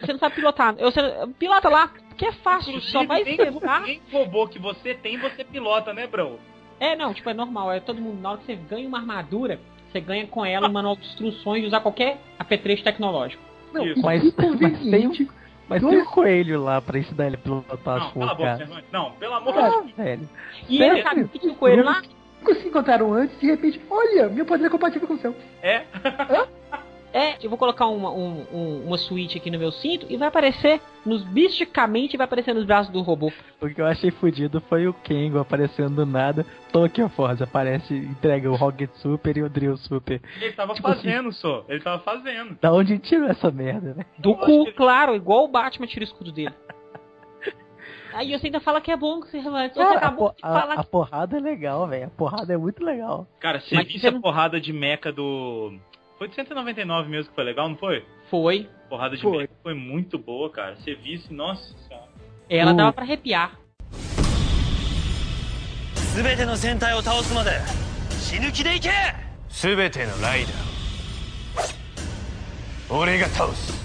Você não sabe pilotar. Eu, você, pilota lá, porque é fácil, só vai nem, sentar. nem robô que você tem, você pilota, né, bro? É, não, tipo, é normal. É todo mundo. Na hora que você ganha uma armadura, você ganha com ela um manual de instruções de usar qualquer apetrecho tecnológico. Não, Isso. Mas- mas tem conveniente. Mas Dois- tem um coelho lá pra ensinar ele a pilotar Não, as cala boca. Cervantes. Não, pelo amor Ah, de Deus. velho. E Sério? ele sabe que tinha o coelho lá. Nunca se encontraram antes, de repente, olha, meu poder é compatível com o seu. É? É, eu vou colocar uma, um, um- uma switch aqui no meu cinto e vai aparecer, nos misticamente vai aparecer nos braços do robô. O que eu achei fudido foi o Kengo aparecendo do nada. Tokyo Force aparece, entrega o Rocket Super e o Drill Super. Ele tava Tipo assim- fazendo só. Ele tava fazendo. Da onde tirou essa merda, né? Do cu, que- claro, igual o Batman tira o escudo dele. Aí você ainda fala que é bom que você Você Cara, a, acabou po- de a- falar a porrada é legal, velho. A porrada é muito legal. Cara, você Mas visse você a não- porrada de mecha do. Foi de 199 mesmo que foi legal, não foi? que foi. Porrada de Foi. mecha foi muito boa, cara. Você visse, nossa senhora. Ela Uh. dava pra arrepiar. 全ての戦隊を倒すまで死ぬ気でいけ全てのライダーを俺が倒す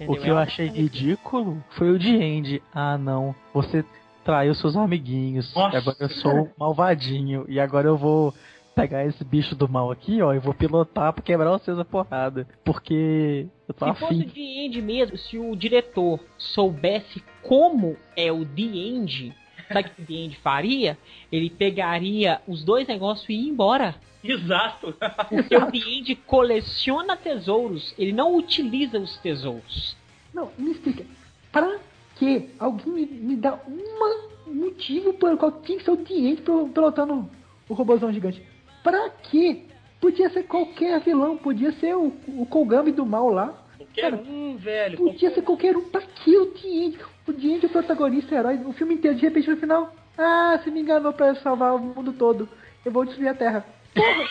O Entendeu? que eu Ela- achei ridículo foi o de Andy. Ah, não. Você traiu seus amiguinhos. Nossa, e agora eu sou um malvadinho. E agora eu vou pegar esse bicho do mal aqui, ó. E vou pilotar pra quebrar vocês a porrada. Porque eu tô Se fosse o afim. The End mesmo, se o diretor soubesse como é o The End, Sabe o que o The End faria? Ele pegaria os dois negócios e ia embora. Exato. Porque o The End coleciona tesouros, ele não utiliza os tesouros. Não, me explica. Pra que alguém me, me dá um motivo pelo qual tinha que ser o Diente pilotando o robôzão gigante? Pra quê? Podia ser qualquer vilão, podia ser o, o Kogami do mal lá. Qualquer Cara, um, velho. Podia qualquer ser qualquer um. Pra que o Diente? O Diente é o protagonista, o herói, o filme inteiro, de repente no final. Ah, você me enganou pra salvar o mundo todo. Eu vou destruir a Terra. Porra,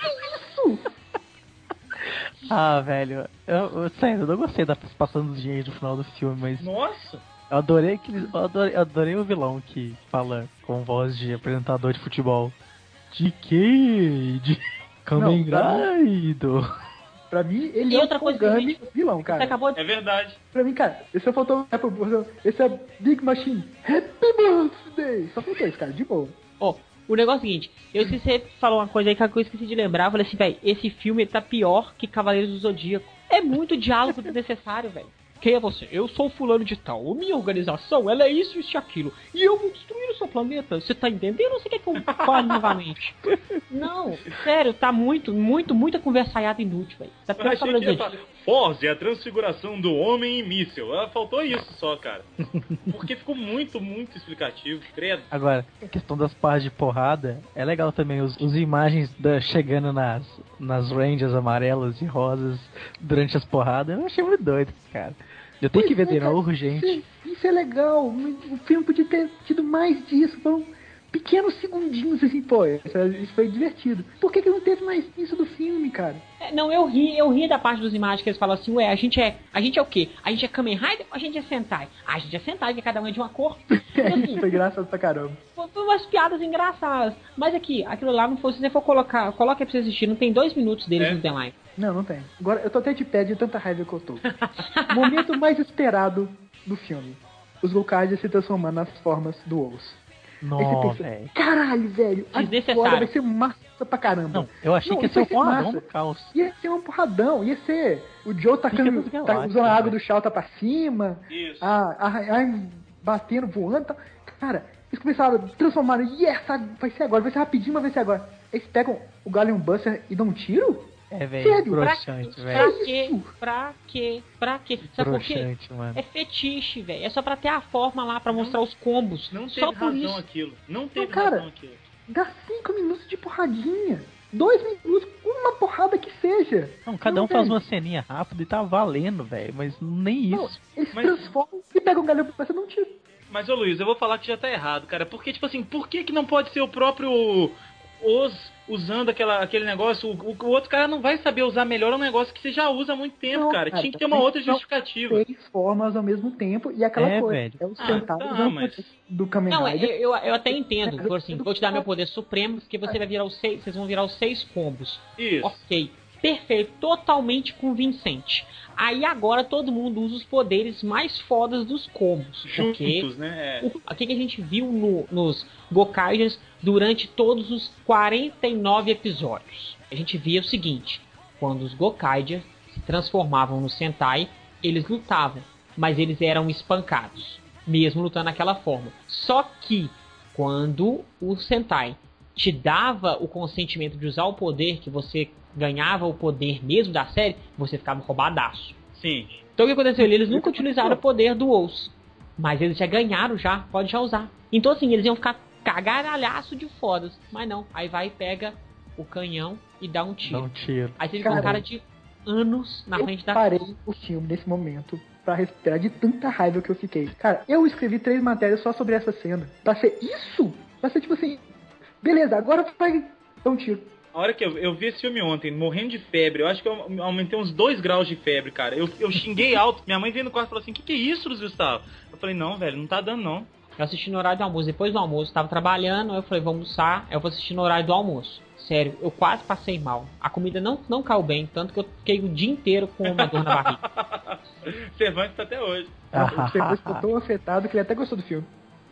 que isso? Ah, velho. Eu, eu, sério, eu não gostei da participação dos dinheiros no final do filme, mas Nossa! Eu adorei, que, eu adorei, eu adorei o vilão que fala com voz de apresentador de futebol. De que? De Kamen Não, pra mim, ele E é outra o coisa, Kogami gente, vilão, cara. acabou de É verdade. Pra mim, cara, esse só faltou. Esse é Big Machine. Happy Birthday! Só faltou isso, cara, de boa. Ó, o negócio é o seguinte, eu se você falou uma coisa aí que eu esqueci de lembrar, eu falei assim, velho, esse filme tá pior que Cavaleiros do Zodíaco. É muito diálogo desnecessário, velho. Quem é você? Eu sou fulano de tal. Minha organização, ela é isso, isso e aquilo. E eu vou destruir o seu planeta. Você tá entendendo? Você quer que eu fale novamente? Não, sério, tá muito, muito, muita conversaiada inútil, velho. Tá falar, Forze, a transfiguração do homem em míssil. Ah, Faltou isso só, cara. Porque ficou muito, muito explicativo. Credo. Agora, a questão das partes de porrada, é legal também os, os imagens da, chegando nas, nas ranges amarelas e rosas durante as porradas. Eu achei muito doido, cara. Eu tenho que ver Pois é, de novo, cara, gente. Isso, isso é legal. O filme podia ter tido mais disso. Foram pequenos segundinhos assim, pô. Isso, isso foi divertido. Por que, que não teve mais isso do filme, cara? É, Não, eu ri, eu ri da parte dos imagens que eles falam assim, ué, a gente é. A gente é o quê? A gente é Kamen Rider ou a gente é Sentai? Ah, a gente é Sentai, que cada um é de uma cor. E, assim, foi engraçado pra caramba. foi foi umas piadas engraçadas. Mas aqui, aquilo lá não foi. Se você for colocar, coloca aí pra você assistir, não tem dois minutos deles É. no The Line. Não, não tem. Agora, eu tô até de pé de tanta raiva que eu tô. Momento mais esperado do filme. Os Gokaidas se transformando nas formas do Osso. Não, pensa, velho. Caralho, velho. Agora vai ser massa pra caramba. Não, eu achei Não, que ia isso ser ser porradão massa. do caos. Ia ser um porradão, ia ser o Joe tacando, tá, Galáxias, usando a água né? do Shalta pra cima, Isso. a, a, a- batendo, voando e tal. Cara, eles começaram, transformaram, yes, sabe, vai ser agora, vai ser rapidinho, mas vai ser agora. Eles pegam o Galleon Buster e dão um tiro? É, velho, broxante, Pra velho. quê? Pra quê? Pra quê? Sabe por quê? Mano. É fetiche, velho. É só pra ter a forma lá, pra mostrar os combos. Não teve só por razão isso. aquilo. Não teve cara, razão aquilo. Dá cinco minutos de porradinha. Dois minutos, uma porrada que seja. Não, cada um faz uma ceninha rápida e tá valendo, velho. Mas nem Não, isso. eles Mas- transformam e pegam o Galleon Buster e dão um tiro. Mas, ô Luiz, eu vou falar que já tá errado, cara. Porque, tipo assim, por que que não pode ser o próprio Os usando aquela, aquele negócio? O, o- o outro cara não vai saber usar melhor um negócio que você já usa há muito tempo, Não, cara. cara, Tinha que ter uma outra justificativa. Três formas ao mesmo tempo e aquela É, coisa. velho. É os Ah, centavos tá, usando mas- do Kamen Não, eu, eu, eu até entendo. Por assim, vou te dar meu poder supremo, porque você vai virar os seis. Vocês vão virar os seis combos. Isso. Ok. Perfeito, totalmente convincente. Aí agora todo mundo usa os poderes mais fodas dos combos. Porque Juntos, né? É. o o que, que a gente viu no- nos Gokaijers durante todos os 49 episódios? A gente via o seguinte: quando os Gokaijers se transformavam no Sentai, eles lutavam, mas eles eram espancados, mesmo lutando daquela forma. Só que quando o Sentai te dava o consentimento de usar o poder, que você ganhava o poder mesmo da série, você ficava roubadaço. Sim. Então o que aconteceu? Eles nunca utilizaram o poder do osso. Mas eles já ganharam já, pode já usar. Então assim, eles iam ficar cagaralhaço de fodas. Mas não, aí vai e pega o canhão e dá um tiro. Dá um tiro. Aí você fica um Cara, de anos na eu frente da parei o filme nesse momento pra respirar de tanta raiva que eu fiquei. Cara, eu escrevi três matérias só sobre essa cena. Pra ser isso? Pra ser tipo assim, beleza, agora vai dar um tiro. A hora que eu, eu vi esse filme ontem, morrendo de febre, eu acho que eu aumentei uns 2 graus de febre, cara. Eu, eu xinguei alto. Minha mãe veio no quarto e falou assim: que que é isso, Luiz Gustavo? Eu falei: não, velho, não tá dando não. Eu assisti no horário do almoço. Depois do almoço, tava trabalhando. Eu falei, vou almoçar. Eu vou assistir no horário do almoço. Sério, eu quase passei mal. A comida não, não caiu bem, tanto que eu fiquei o dia inteiro com uma dor na barriga. Cervantes tá até hoje. O Fernando ficou tão afetado que ele até gostou do filme.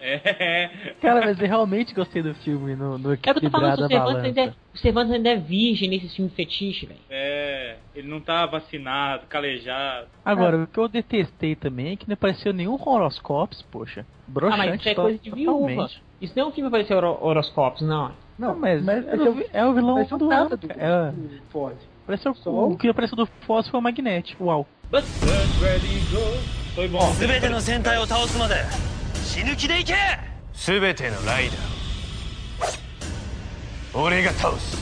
É. Cara, mas eu realmente gostei do filme no, no É o que eu tô falando, equilibrado o da Cervantes, ainda é, balança. o Cervantes ainda é virgem nesse filme fetiche, velho. É. Ele não tá vacinado, calejado. Agora, o que eu detestei também é que não apareceu nenhum horoscópio, poxa. Ah, Broxante mas isso é coisa de viúva. totalmente. Isso não é um filme pra parecer horo horoscópios, não. Não, mas, mas é, esse o, é o vilão Parece um do nada ano. do, cara. É, do Ford. parece o, Só o o- que apareceu do Foz foi o Magnete. Uau. But but ready go. Foi bom. 全ての戦隊を倒すまで 死ぬ気でいけ全てのライダーを俺が倒す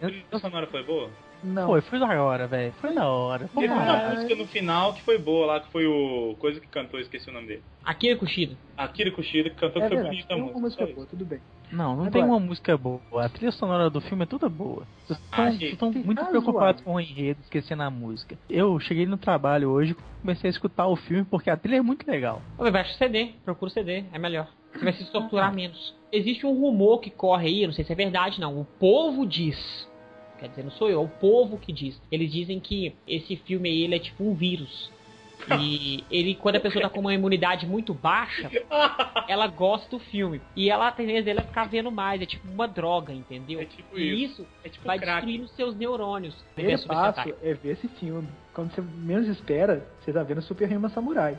A trilha sonora foi boa? Não. Foi, foi da hora, velho. Foi da hora. Foi Teve uma música no final que foi boa lá, que foi o. Coisa que cantou, esqueci o nome dele. Akira Kushida. Akira Kushida que cantou É que foi bonita a Uma música. música boa, tudo bem. Não, não Agora- tem uma música boa. A trilha sonora do filme é toda boa. Vocês Ah, estão, muito razoável. preocupados com o enredo, esquecendo a música. Eu cheguei no trabalho hoje comecei a escutar o filme porque a trilha é muito legal. Ô, Baixa o CD, procura o CD, é melhor. Você vai se torturar menos. Existe um rumor que corre aí, não sei se é verdade não. O povo diz. Quer dizer, não sou eu, é o povo que diz. Eles dizem que esse filme aí ele é tipo um vírus. E ele, quando a pessoa tá com uma imunidade muito baixa, ela gosta do filme. E ela a tendência dele é ficar vendo mais. É tipo uma droga, entendeu? É tipo e isso. isso É tipo vai crack. destruindo seus neurônios. O primeiro passo é ver esse filme. Quando você menos espera, você tá vendo Super Rima Samurai.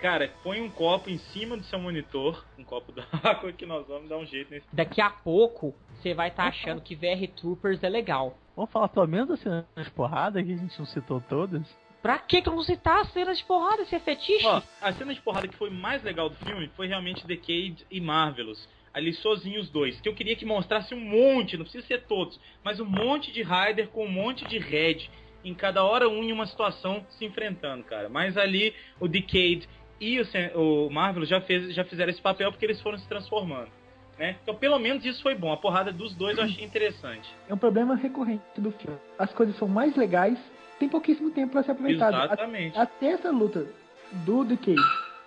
Cara, põe um copo em cima do seu monitor, um copo d'água, que nós vamos dar um jeito nesse. Daqui a pouco, você vai estar achando que VR Troopers é legal. Vamos falar pelo menos das cenas de porrada que a gente não citou todas. Pra que que eu não citar as cenas de porrada? Esse é fetiche? Ó, a cena de porrada que foi mais legal do filme foi realmente Decade e Marvelous. Ali sozinhos os dois. Que eu queria que mostrasse um monte, não precisa ser todos, mas um monte de Rider com um monte de Red. Em cada hora um em uma situação se enfrentando, cara. Mas ali o Decade e o, o Marvelous já, fez, já fizeram esse papel porque eles foram se transformando. Né? Então pelo menos isso foi bom. A porrada dos dois eu achei interessante. É um problema recorrente do filme. As coisas são mais legais, tem pouquíssimo tempo pra ser aproveitado. A- Exatamente. Até essa luta do Decade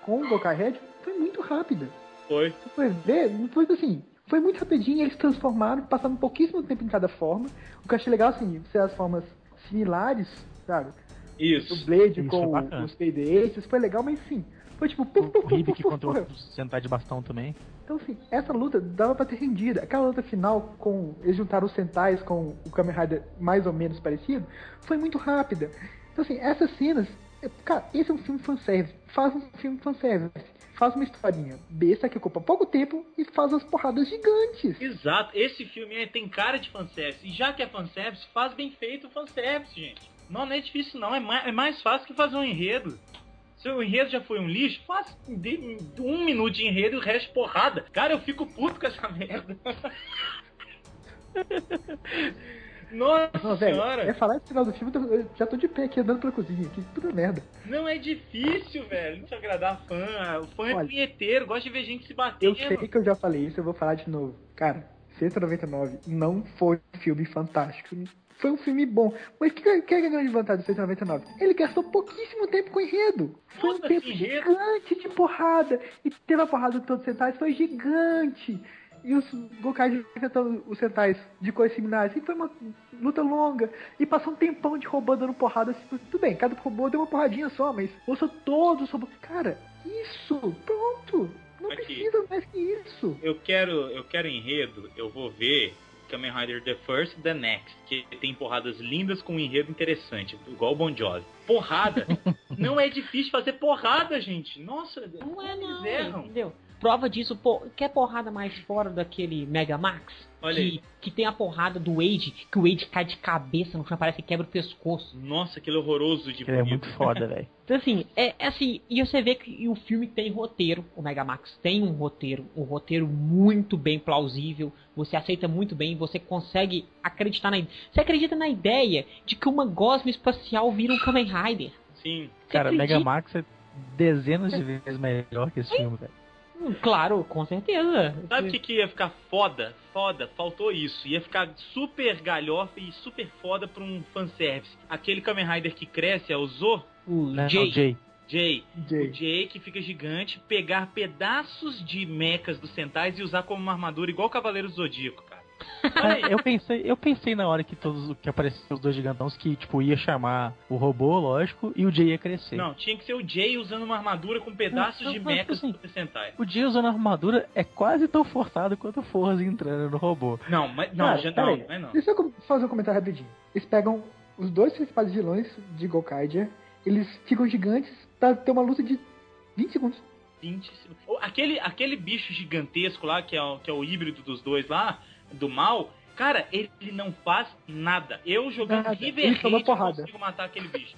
com o Red foi muito rápida. Foi. Você foi ver, foi assim, foi muito rapidinho, eles transformaram, passaram pouquíssimo tempo em cada forma. O que eu achei legal, assim, ser as formas similares, sabe? O Isso. Blade Isso, com bacana. os Aces, foi legal, mas sim, foi tipo... puf, puf, O puf, puf, contra o sentar de bastão também. Então, assim, essa luta dava pra ter rendido. Aquela luta final, com eles juntaram os Sentais com o Kamen Rider mais ou menos parecido, foi muito rápida. Então, assim, essas cenas. é- Cara, esse é um filme fanservice. Faz um filme fanservice. Faz uma historinha besta que ocupa pouco tempo e faz umas porradas gigantes. Exato, esse filme é- tem cara de fanservice. E já que é fanservice, faz bem feito o fanservice, gente. Não, não é difícil não, é mais, é mais fácil que fazer um enredo. Se o enredo já foi um lixo, faz de- um minuto de enredo e o resto porrada. Cara, eu fico puto com essa merda. Nossa Não, senhora, é falar esse final do filme, eu eu já tô de pé aqui andando pela cozinha. Que puta merda. não é difícil, velho. Não se agradar fã. O fã é Olha, punheteiro, gosta de ver gente se Eu batendo. sei que eu já falei isso, eu vou falar de novo. Cara, 199 não foi um filme fantástico. Foi um filme bom. Mas o que, que é a grande vantagem do 199? Ele gastou pouquíssimo tempo com enredo. Foi um tempo enredo. gigante de porrada. E teve a porrada de todos os centais, foi gigante. E os Gokai enfrentando os centais de cores similares. E foi uma luta longa. E passou um tempão de robô dando porrada. Assim, tudo bem, cada robô deu uma porradinha só, mas mostrou todos os robôs. Cara, isso! Pronto! Não Aqui. precisa mais que isso. eu quero, eu quero enredo, eu vou ver Kamen Rider The First The Next, que tem porradas lindas com um enredo interessante, igual o Bon Jovi. Porrada! não é difícil fazer porrada, gente. Nossa, Não é eles não, erram. entendeu? Prova disso, pô, quer porrada mais fora daquele Mega Max? Olha que, aí. que tem a porrada do Wade, que o Wade cai de cabeça no chão, parece que quebra o pescoço. Nossa, aquele horroroso de Ele é muito foda, velho. Então assim, é, é assim, e você vê que o filme tem roteiro, o Mega Max tem um roteiro, um roteiro muito bem plausível, você aceita muito bem, você consegue acreditar na Você acredita na ideia de que uma gosma espacial vira um Kamen Rider. Sim. Você Cara, acredita? Mega Max é dezenas de vezes melhor que esse filme, velho. Claro, com certeza. Sabe o que, que ia ficar foda? Foda, faltou isso. Ia ficar super galhofa e super foda pra um fanservice. Aquele Kamen Rider que cresce é o Zo? O Não, Jay, Jay. Jay. Jay. O Jay que fica gigante, pegar pedaços de mechas dos Sentais e usar como uma armadura igual o Cavaleiro do Zodíaco, cara. Eu pensei, eu pensei na hora que todos que apareceram os dois gigantões que tipo ia chamar o robô, lógico, e o Jay ia crescer. Não, tinha que ser o Jay usando uma armadura com pedaços Não, de mechas assim, do Sentai. O Jay usando a armadura é quase tão forçado quanto o Forza entrando no robô. Não, mas não, Cara, já, não, não é não. Deixa eu fazer um comentário rapidinho. Eles pegam os dois principais vilões de Gokaiger, eles ficam gigantes pra ter uma luta de 20 segundos. 20 segundos. Aquele, aquele bicho gigantesco lá, que é, o, que é o híbrido dos dois lá, do mal, cara, ele, não faz nada. Eu jogando Nada. River Ele consigo matar aquele bicho.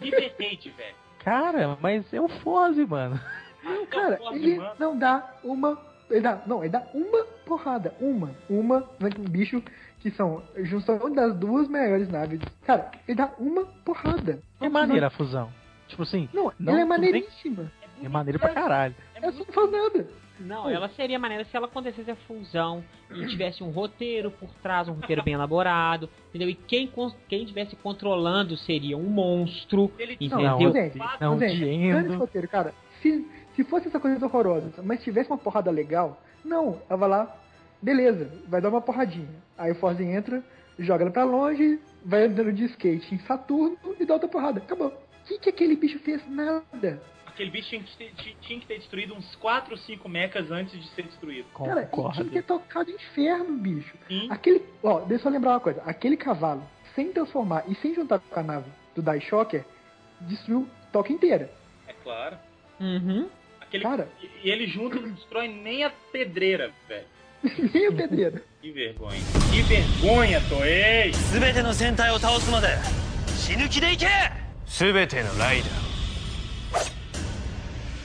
River Raid, velho. Cara, mas é o Forza, mano. Não, Ah, cara, ele mano. não dá uma. Ele dá, não, ele dá uma porrada. Uma. Uma um bicho que são junção das duas maiores naves. Cara, ele dá uma porrada. É maneira a fusão. Tipo assim, Não, Não, ele é maneiríssima. é maneiro pra caralho. É Ela só não faz nada. Não, ela seria maneira se ela acontecesse a fusão e tivesse um roteiro por trás, um roteiro bem elaborado, entendeu? E quem, quem estivesse controlando seria um monstro, Ele- Não, entendeu? não, gente, Diendo. dane esse roteiro, cara. Se, se fosse essa coisa horrorosa, mas tivesse uma porrada legal, não, ela vai lá, beleza, vai dar uma porradinha. Aí o Forza entra, joga ela pra longe, vai andando de skate em Saturno e dá outra porrada. Acabou. O que, que aquele bicho fez? Nada Aquele bicho tinha que, ter, tinha que ter destruído uns 4 ou 5 mechas antes de ser destruído. Cara, ele tinha Concordo. que ter tocado inferno, bicho. Sim. Aquele. Ó, deixa eu só lembrar uma coisa. Aquele cavalo, sem transformar e sem juntar com a nave do Die Shocker, destruiu Toca inteira. É claro. Uhum. Aquele, Cara. E, e ele junto não destrói nem a pedreira, velho. Nem a pedreira. Que vergonha. Que vergonha, Toei! 全ての戦隊を倒すまで死ぬ気でいけ全てのライダー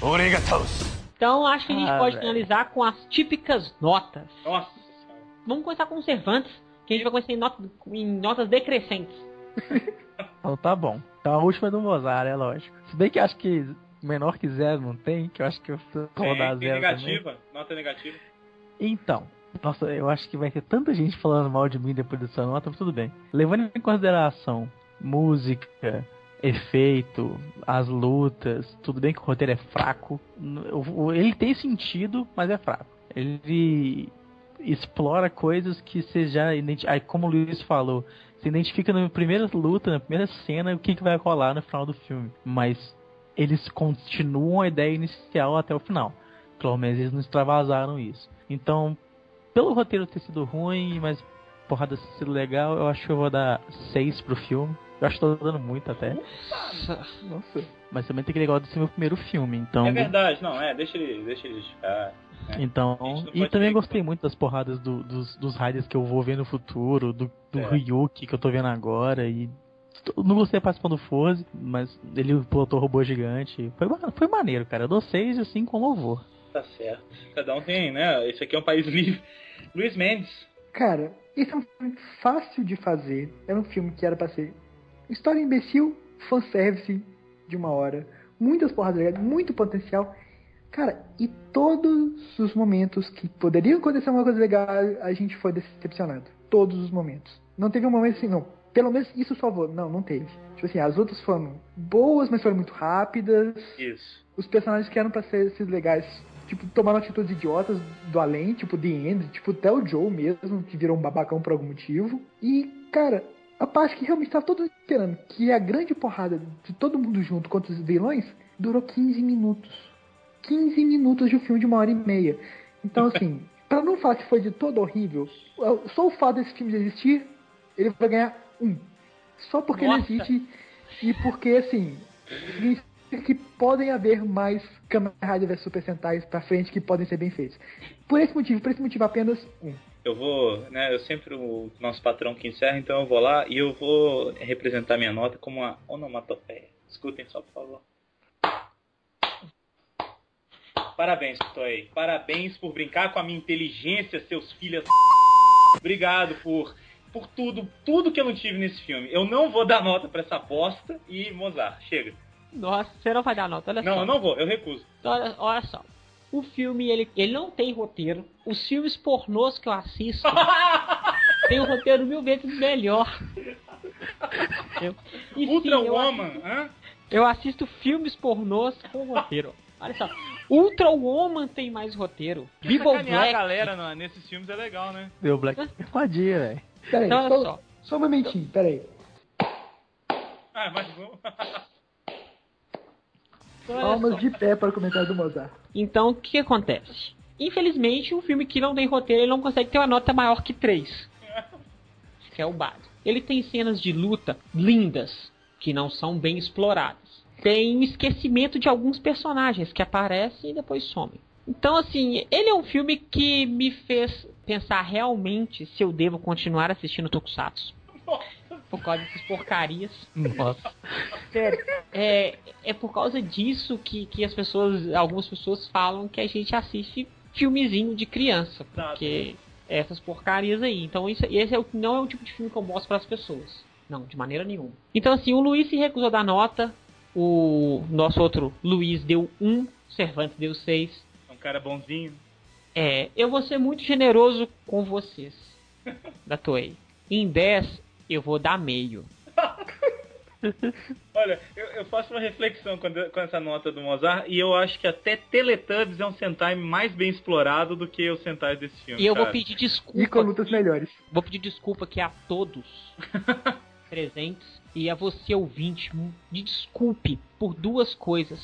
Obrigatos. Então acho que a gente ah, pode velho. finalizar com as típicas notas. Nossa. Vamos começar com o Cervantes, que a gente vai começar em, not em notas decrescentes. então tá bom. Então a última é do Mozart, é lógico. Se bem que acho que menor que zero não tem, que eu acho que eu preciso rodar zero. Negativa, também. nota negativa. Então, nossa, eu acho que vai ter tanta gente falando mal de mim depois dessa nota, mas tudo bem. Levando em consideração música, efeito, as lutas, tudo bem que o roteiro é fraco. Ele tem sentido, mas é fraco. Ele explora coisas que você já aí como o Luiz falou, você identifica na primeira luta, na primeira cena, o que, que vai rolar no final do filme. Mas eles continuam a ideia inicial até o final. Pelo menos eles não extravasaram isso. Então, pelo roteiro ter sido ruim, mas porrada ter sido legal, eu acho que eu vou dar 6 pro filme. Eu acho que tô dando muito até. Nossa. Mas também tem que legal de ser meu primeiro filme, então. É verdade, não, é, deixa ele, deixa ele justificar. né? Então, e também gostei muito das porradas do- dos, dos Raiders que eu vou ver no futuro, do, do É. Ryuki que eu tô vendo agora, e não gostei da participação do Forze, mas ele botou o robô gigante. Foi, foi maneiro, cara. Eu dou seis assim com louvor. Tá certo. Cada um tem, né? Esse aqui é um país livre. Luiz Mendes. Cara, esse é um filme fácil de fazer. Era um filme que era pra ser história imbecil, fanservice de uma hora, muitas porradas legais, muito potencial. Cara, e todos os momentos que poderiam acontecer uma coisa legal, a gente foi decepcionado. Todos os momentos. Não teve um momento assim, não. Pelo menos isso salvou. Não, não teve. Tipo assim, as outras foram boas, mas foram muito rápidas. Isso. Os personagens que eram pra ser esses legais, tipo, tomaram atitudes idiotas do além, tipo The End, tipo até o Joe mesmo, que virou um babacão por algum motivo. E, cara, a parte que realmente tava todo mundo esperando, que é a grande porrada de todo mundo junto contra os vilões, durou 15 minutos. 15 minutos de um filme de uma hora e meia. Então, assim, pra não falar que foi de todo horrível, só o fato desse filme existir, ele vai ganhar um. Só porque Nossa. ele existe e porque, assim, que podem haver mais Kamen Rider vs Super Sentais pra frente que podem ser bem feitos. Por esse motivo, por esse motivo apenas um. Eu vou, né? Eu sempre o nosso patrão que encerra, então eu vou lá e eu vou representar minha nota como uma onomatopeia. Escutem só, por favor. Parabéns, Toei. Parabéns por brincar com a minha inteligência, seus filhos. Obrigado por por tudo, tudo que eu não tive nesse filme. Eu não vou dar nota pra essa bosta e Mozart, chega. Nossa, você não vai dar nota, olha Não, só. eu não vou, eu recuso. Então, olha, olha só. O filme, ele, ele não tem roteiro. Os filmes pornôs que eu assisto tem um roteiro mil vezes melhor. Ultra eu, Woman, hã? eu assisto filmes pornôs com roteiro. Olha só. Ultra Woman tem mais roteiro. Porque Viva o sacanear a Black. galera no- nesses filmes é legal, né? Deu Black Esquadinha, velho. Peraí, Então, só, só. só um momentinho, peraí. Ah, mais um. Palmas de pé para o comentário do Mozart. Então, o que acontece? Infelizmente, um filme que não tem roteiro, ele não consegue ter uma nota maior que 3. Que é o básico. Ele tem cenas de luta lindas, que não são bem exploradas. Tem esquecimento de alguns personagens que aparecem e depois somem. Então, assim, ele é um filme que me fez pensar realmente se eu devo continuar assistindo Tokusatsu. Por causa dessas porcarias. Nossa. Sério, é, é por causa disso que, que as pessoas, algumas pessoas falam que a gente assiste filmezinho de criança, porque é essas porcarias aí. Então isso, esse é o, não é o tipo de filme que eu mostro para as pessoas. Não, de maneira nenhuma. Então assim, o Luiz se recusou da nota, o nosso outro Luiz deu 1, Cervantes deu 6. É um cara bonzinho. É, eu vou ser muito generoso com vocês, da Toei. Em 10, eu vou dar meio. Olha, eu, eu faço uma reflexão com, com essa nota do Mozart e eu acho que até Teletubbies é um Sentai mais bem explorado do que os Sentais desse filme. E eu vou cara. pedir E desculpa. com lutas melhores. Vou pedir desculpa aqui a todos presentes e a você ouvinte. Me desculpe por duas coisas.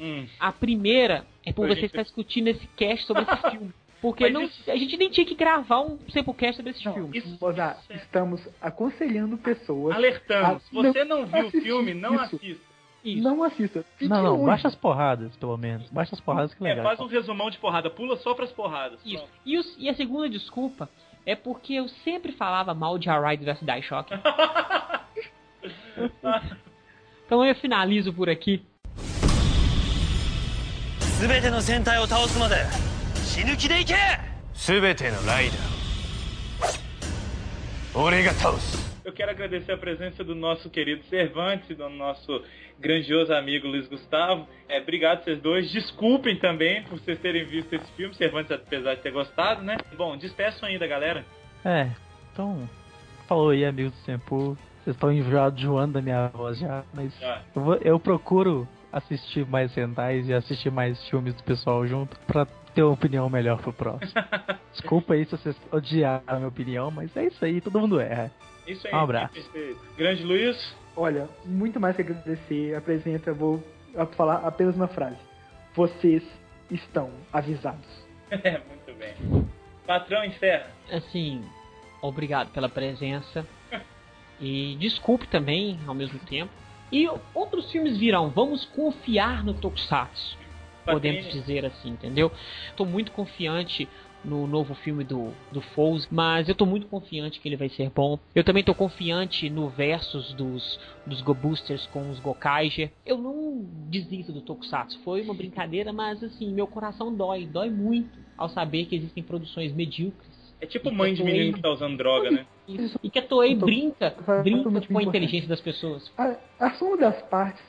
Hum. A primeira é por Foi, você gente. estar discutindo esse cast sobre esse filme. Porque Mas não, isso- a gente nem tinha que gravar um Samplecast sobre esse Não, filme. Isso- Mozart, isso é- estamos aconselhando pessoas. Alertando, Ah, se você não não, viu o assiste filme, não isso. assista. Isso. Não assista. Fique Não, não, longe. baixa as porradas, pelo menos. Baixa as porradas que é É, legal. faz um resumão de porrada, pula só pras porradas. Isso. Pronto. E, os- e a segunda desculpa é porque eu sempre falava mal de Aride vs Die Shock. então eu finalizo por aqui. 全ての戦隊を倒すまで 死ぬ気でいけ全てのライダーを俺が倒す Eu quero agradecer a presença do nosso querido Cervantes e do nosso grandioso amigo Luiz Gustavo. É, obrigado vocês dois. Desculpem também por vocês terem visto esse filme, Cervantes apesar de ter gostado, né? Bom, despeçam aí da galera. É, então. Falou aí, amigos do Sempo. Vocês estão enjoados enjoando da minha voz já, mas Já. eu, vou- eu procuro assistir mais rentais e assistir mais filmes do pessoal junto pra ter uma opinião melhor pro próximo. Desculpa aí se vocês odiaram a minha opinião, mas é isso aí, todo mundo erra. Isso aí. Um abraço. Grande Luiz. Olha, muito mais que agradecer. Apresenta, vou falar apenas uma frase. Vocês estão avisados. É, muito bem. Patrão encerra. Assim, obrigado pela presença. E desculpe também ao mesmo tempo. E outros filmes virão. Vamos confiar no Tokusatsu. Podemos dizer assim, entendeu? Tô muito confiante no novo filme do, do Foles, mas eu tô muito confiante que ele vai ser bom. Eu também tô confiante no versus dos, dos Go Boosters com os Gokaiger. Eu não desisto do Tokusatsu, foi uma brincadeira, mas assim, meu coração dói, dói muito ao saber que existem produções medíocres. É tipo mãe de menino que tá usando droga, né? Isso. E que a Toei brinca, brinca com a inteligência das pessoas. A, a soma das partes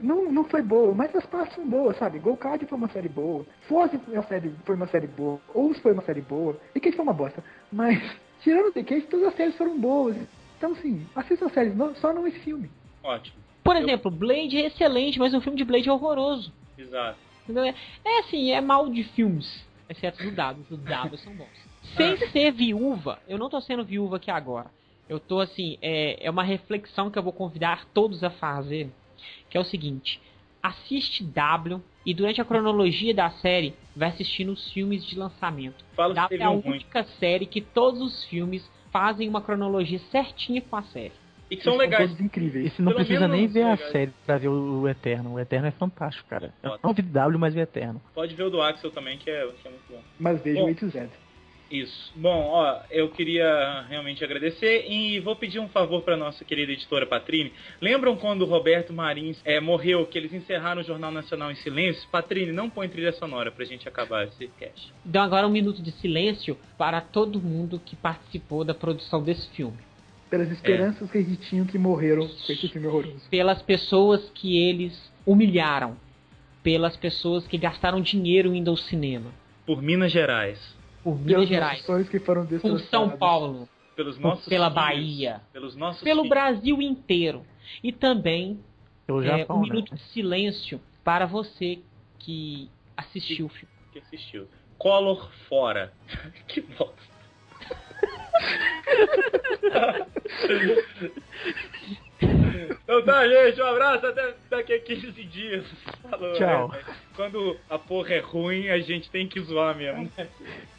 não, não foi boa, mas as partes são boas, sabe? Golcard foi uma série boa, Force foi uma série, foi uma série boa, Ous foi uma série boa, e Cage foi uma bosta. Mas, tirando The Cage, todas as séries foram boas. Então, assim, assista as séries, não- só não esse filme. Ótimo. Por Eu- exemplo, Blade é excelente, mas o filme de Blade é horroroso. Exato. É, é assim, é mal de filmes. Exceto os dados. Os dados são bons. Sem ser viúva, eu não tô sendo viúva aqui agora. Eu tô assim, é, é uma reflexão que eu vou convidar todos a fazer. Que é o seguinte: assiste W e durante a cronologia da série vai assistindo os filmes de lançamento. Fala W é a ruim. única série que todos os filmes fazem uma cronologia certinha com a série. E que são legais. todos incríveis. E você não Pelo precisa nem ver a legais. série pra ver o, Eterno. O Eterno é fantástico, cara. Eu Ótimo. não vi W, mas vi Eterno. Pode ver o do Axel também, que é, que é muito bom. Mas veja o A to Z. Isso. Bom, ó, eu queria realmente agradecer e vou pedir um favor para nossa querida editora Patrine. Lembram quando o Roberto Marins é, morreu, que eles encerraram o Jornal Nacional em silêncio? Patrine, não põe trilha sonora pra gente acabar esse cast. Então agora um minuto de silêncio para todo mundo que participou da produção desse filme. Pelas esperanças que eles tinham que morreram com esse filme horroroso. Pelas pessoas que eles humilharam. Pelas pessoas que gastaram dinheiro indo ao cinema. Por Minas Gerais, Por Minas Gerais. que foram Por. São Paulo. pelos nossos pela filhos, Bahia. pelos nossos Pelo filhos. Brasil inteiro. E também Pelo é, Japão, um né? minuto de silêncio para você que assistiu o filme. Que assistiu. Color fora. que bosta. então tá, gente. Um abraço até daqui a 15 dias. Falou. Tchau. É, Quando a porra é ruim, a gente tem que zoar mesmo. né?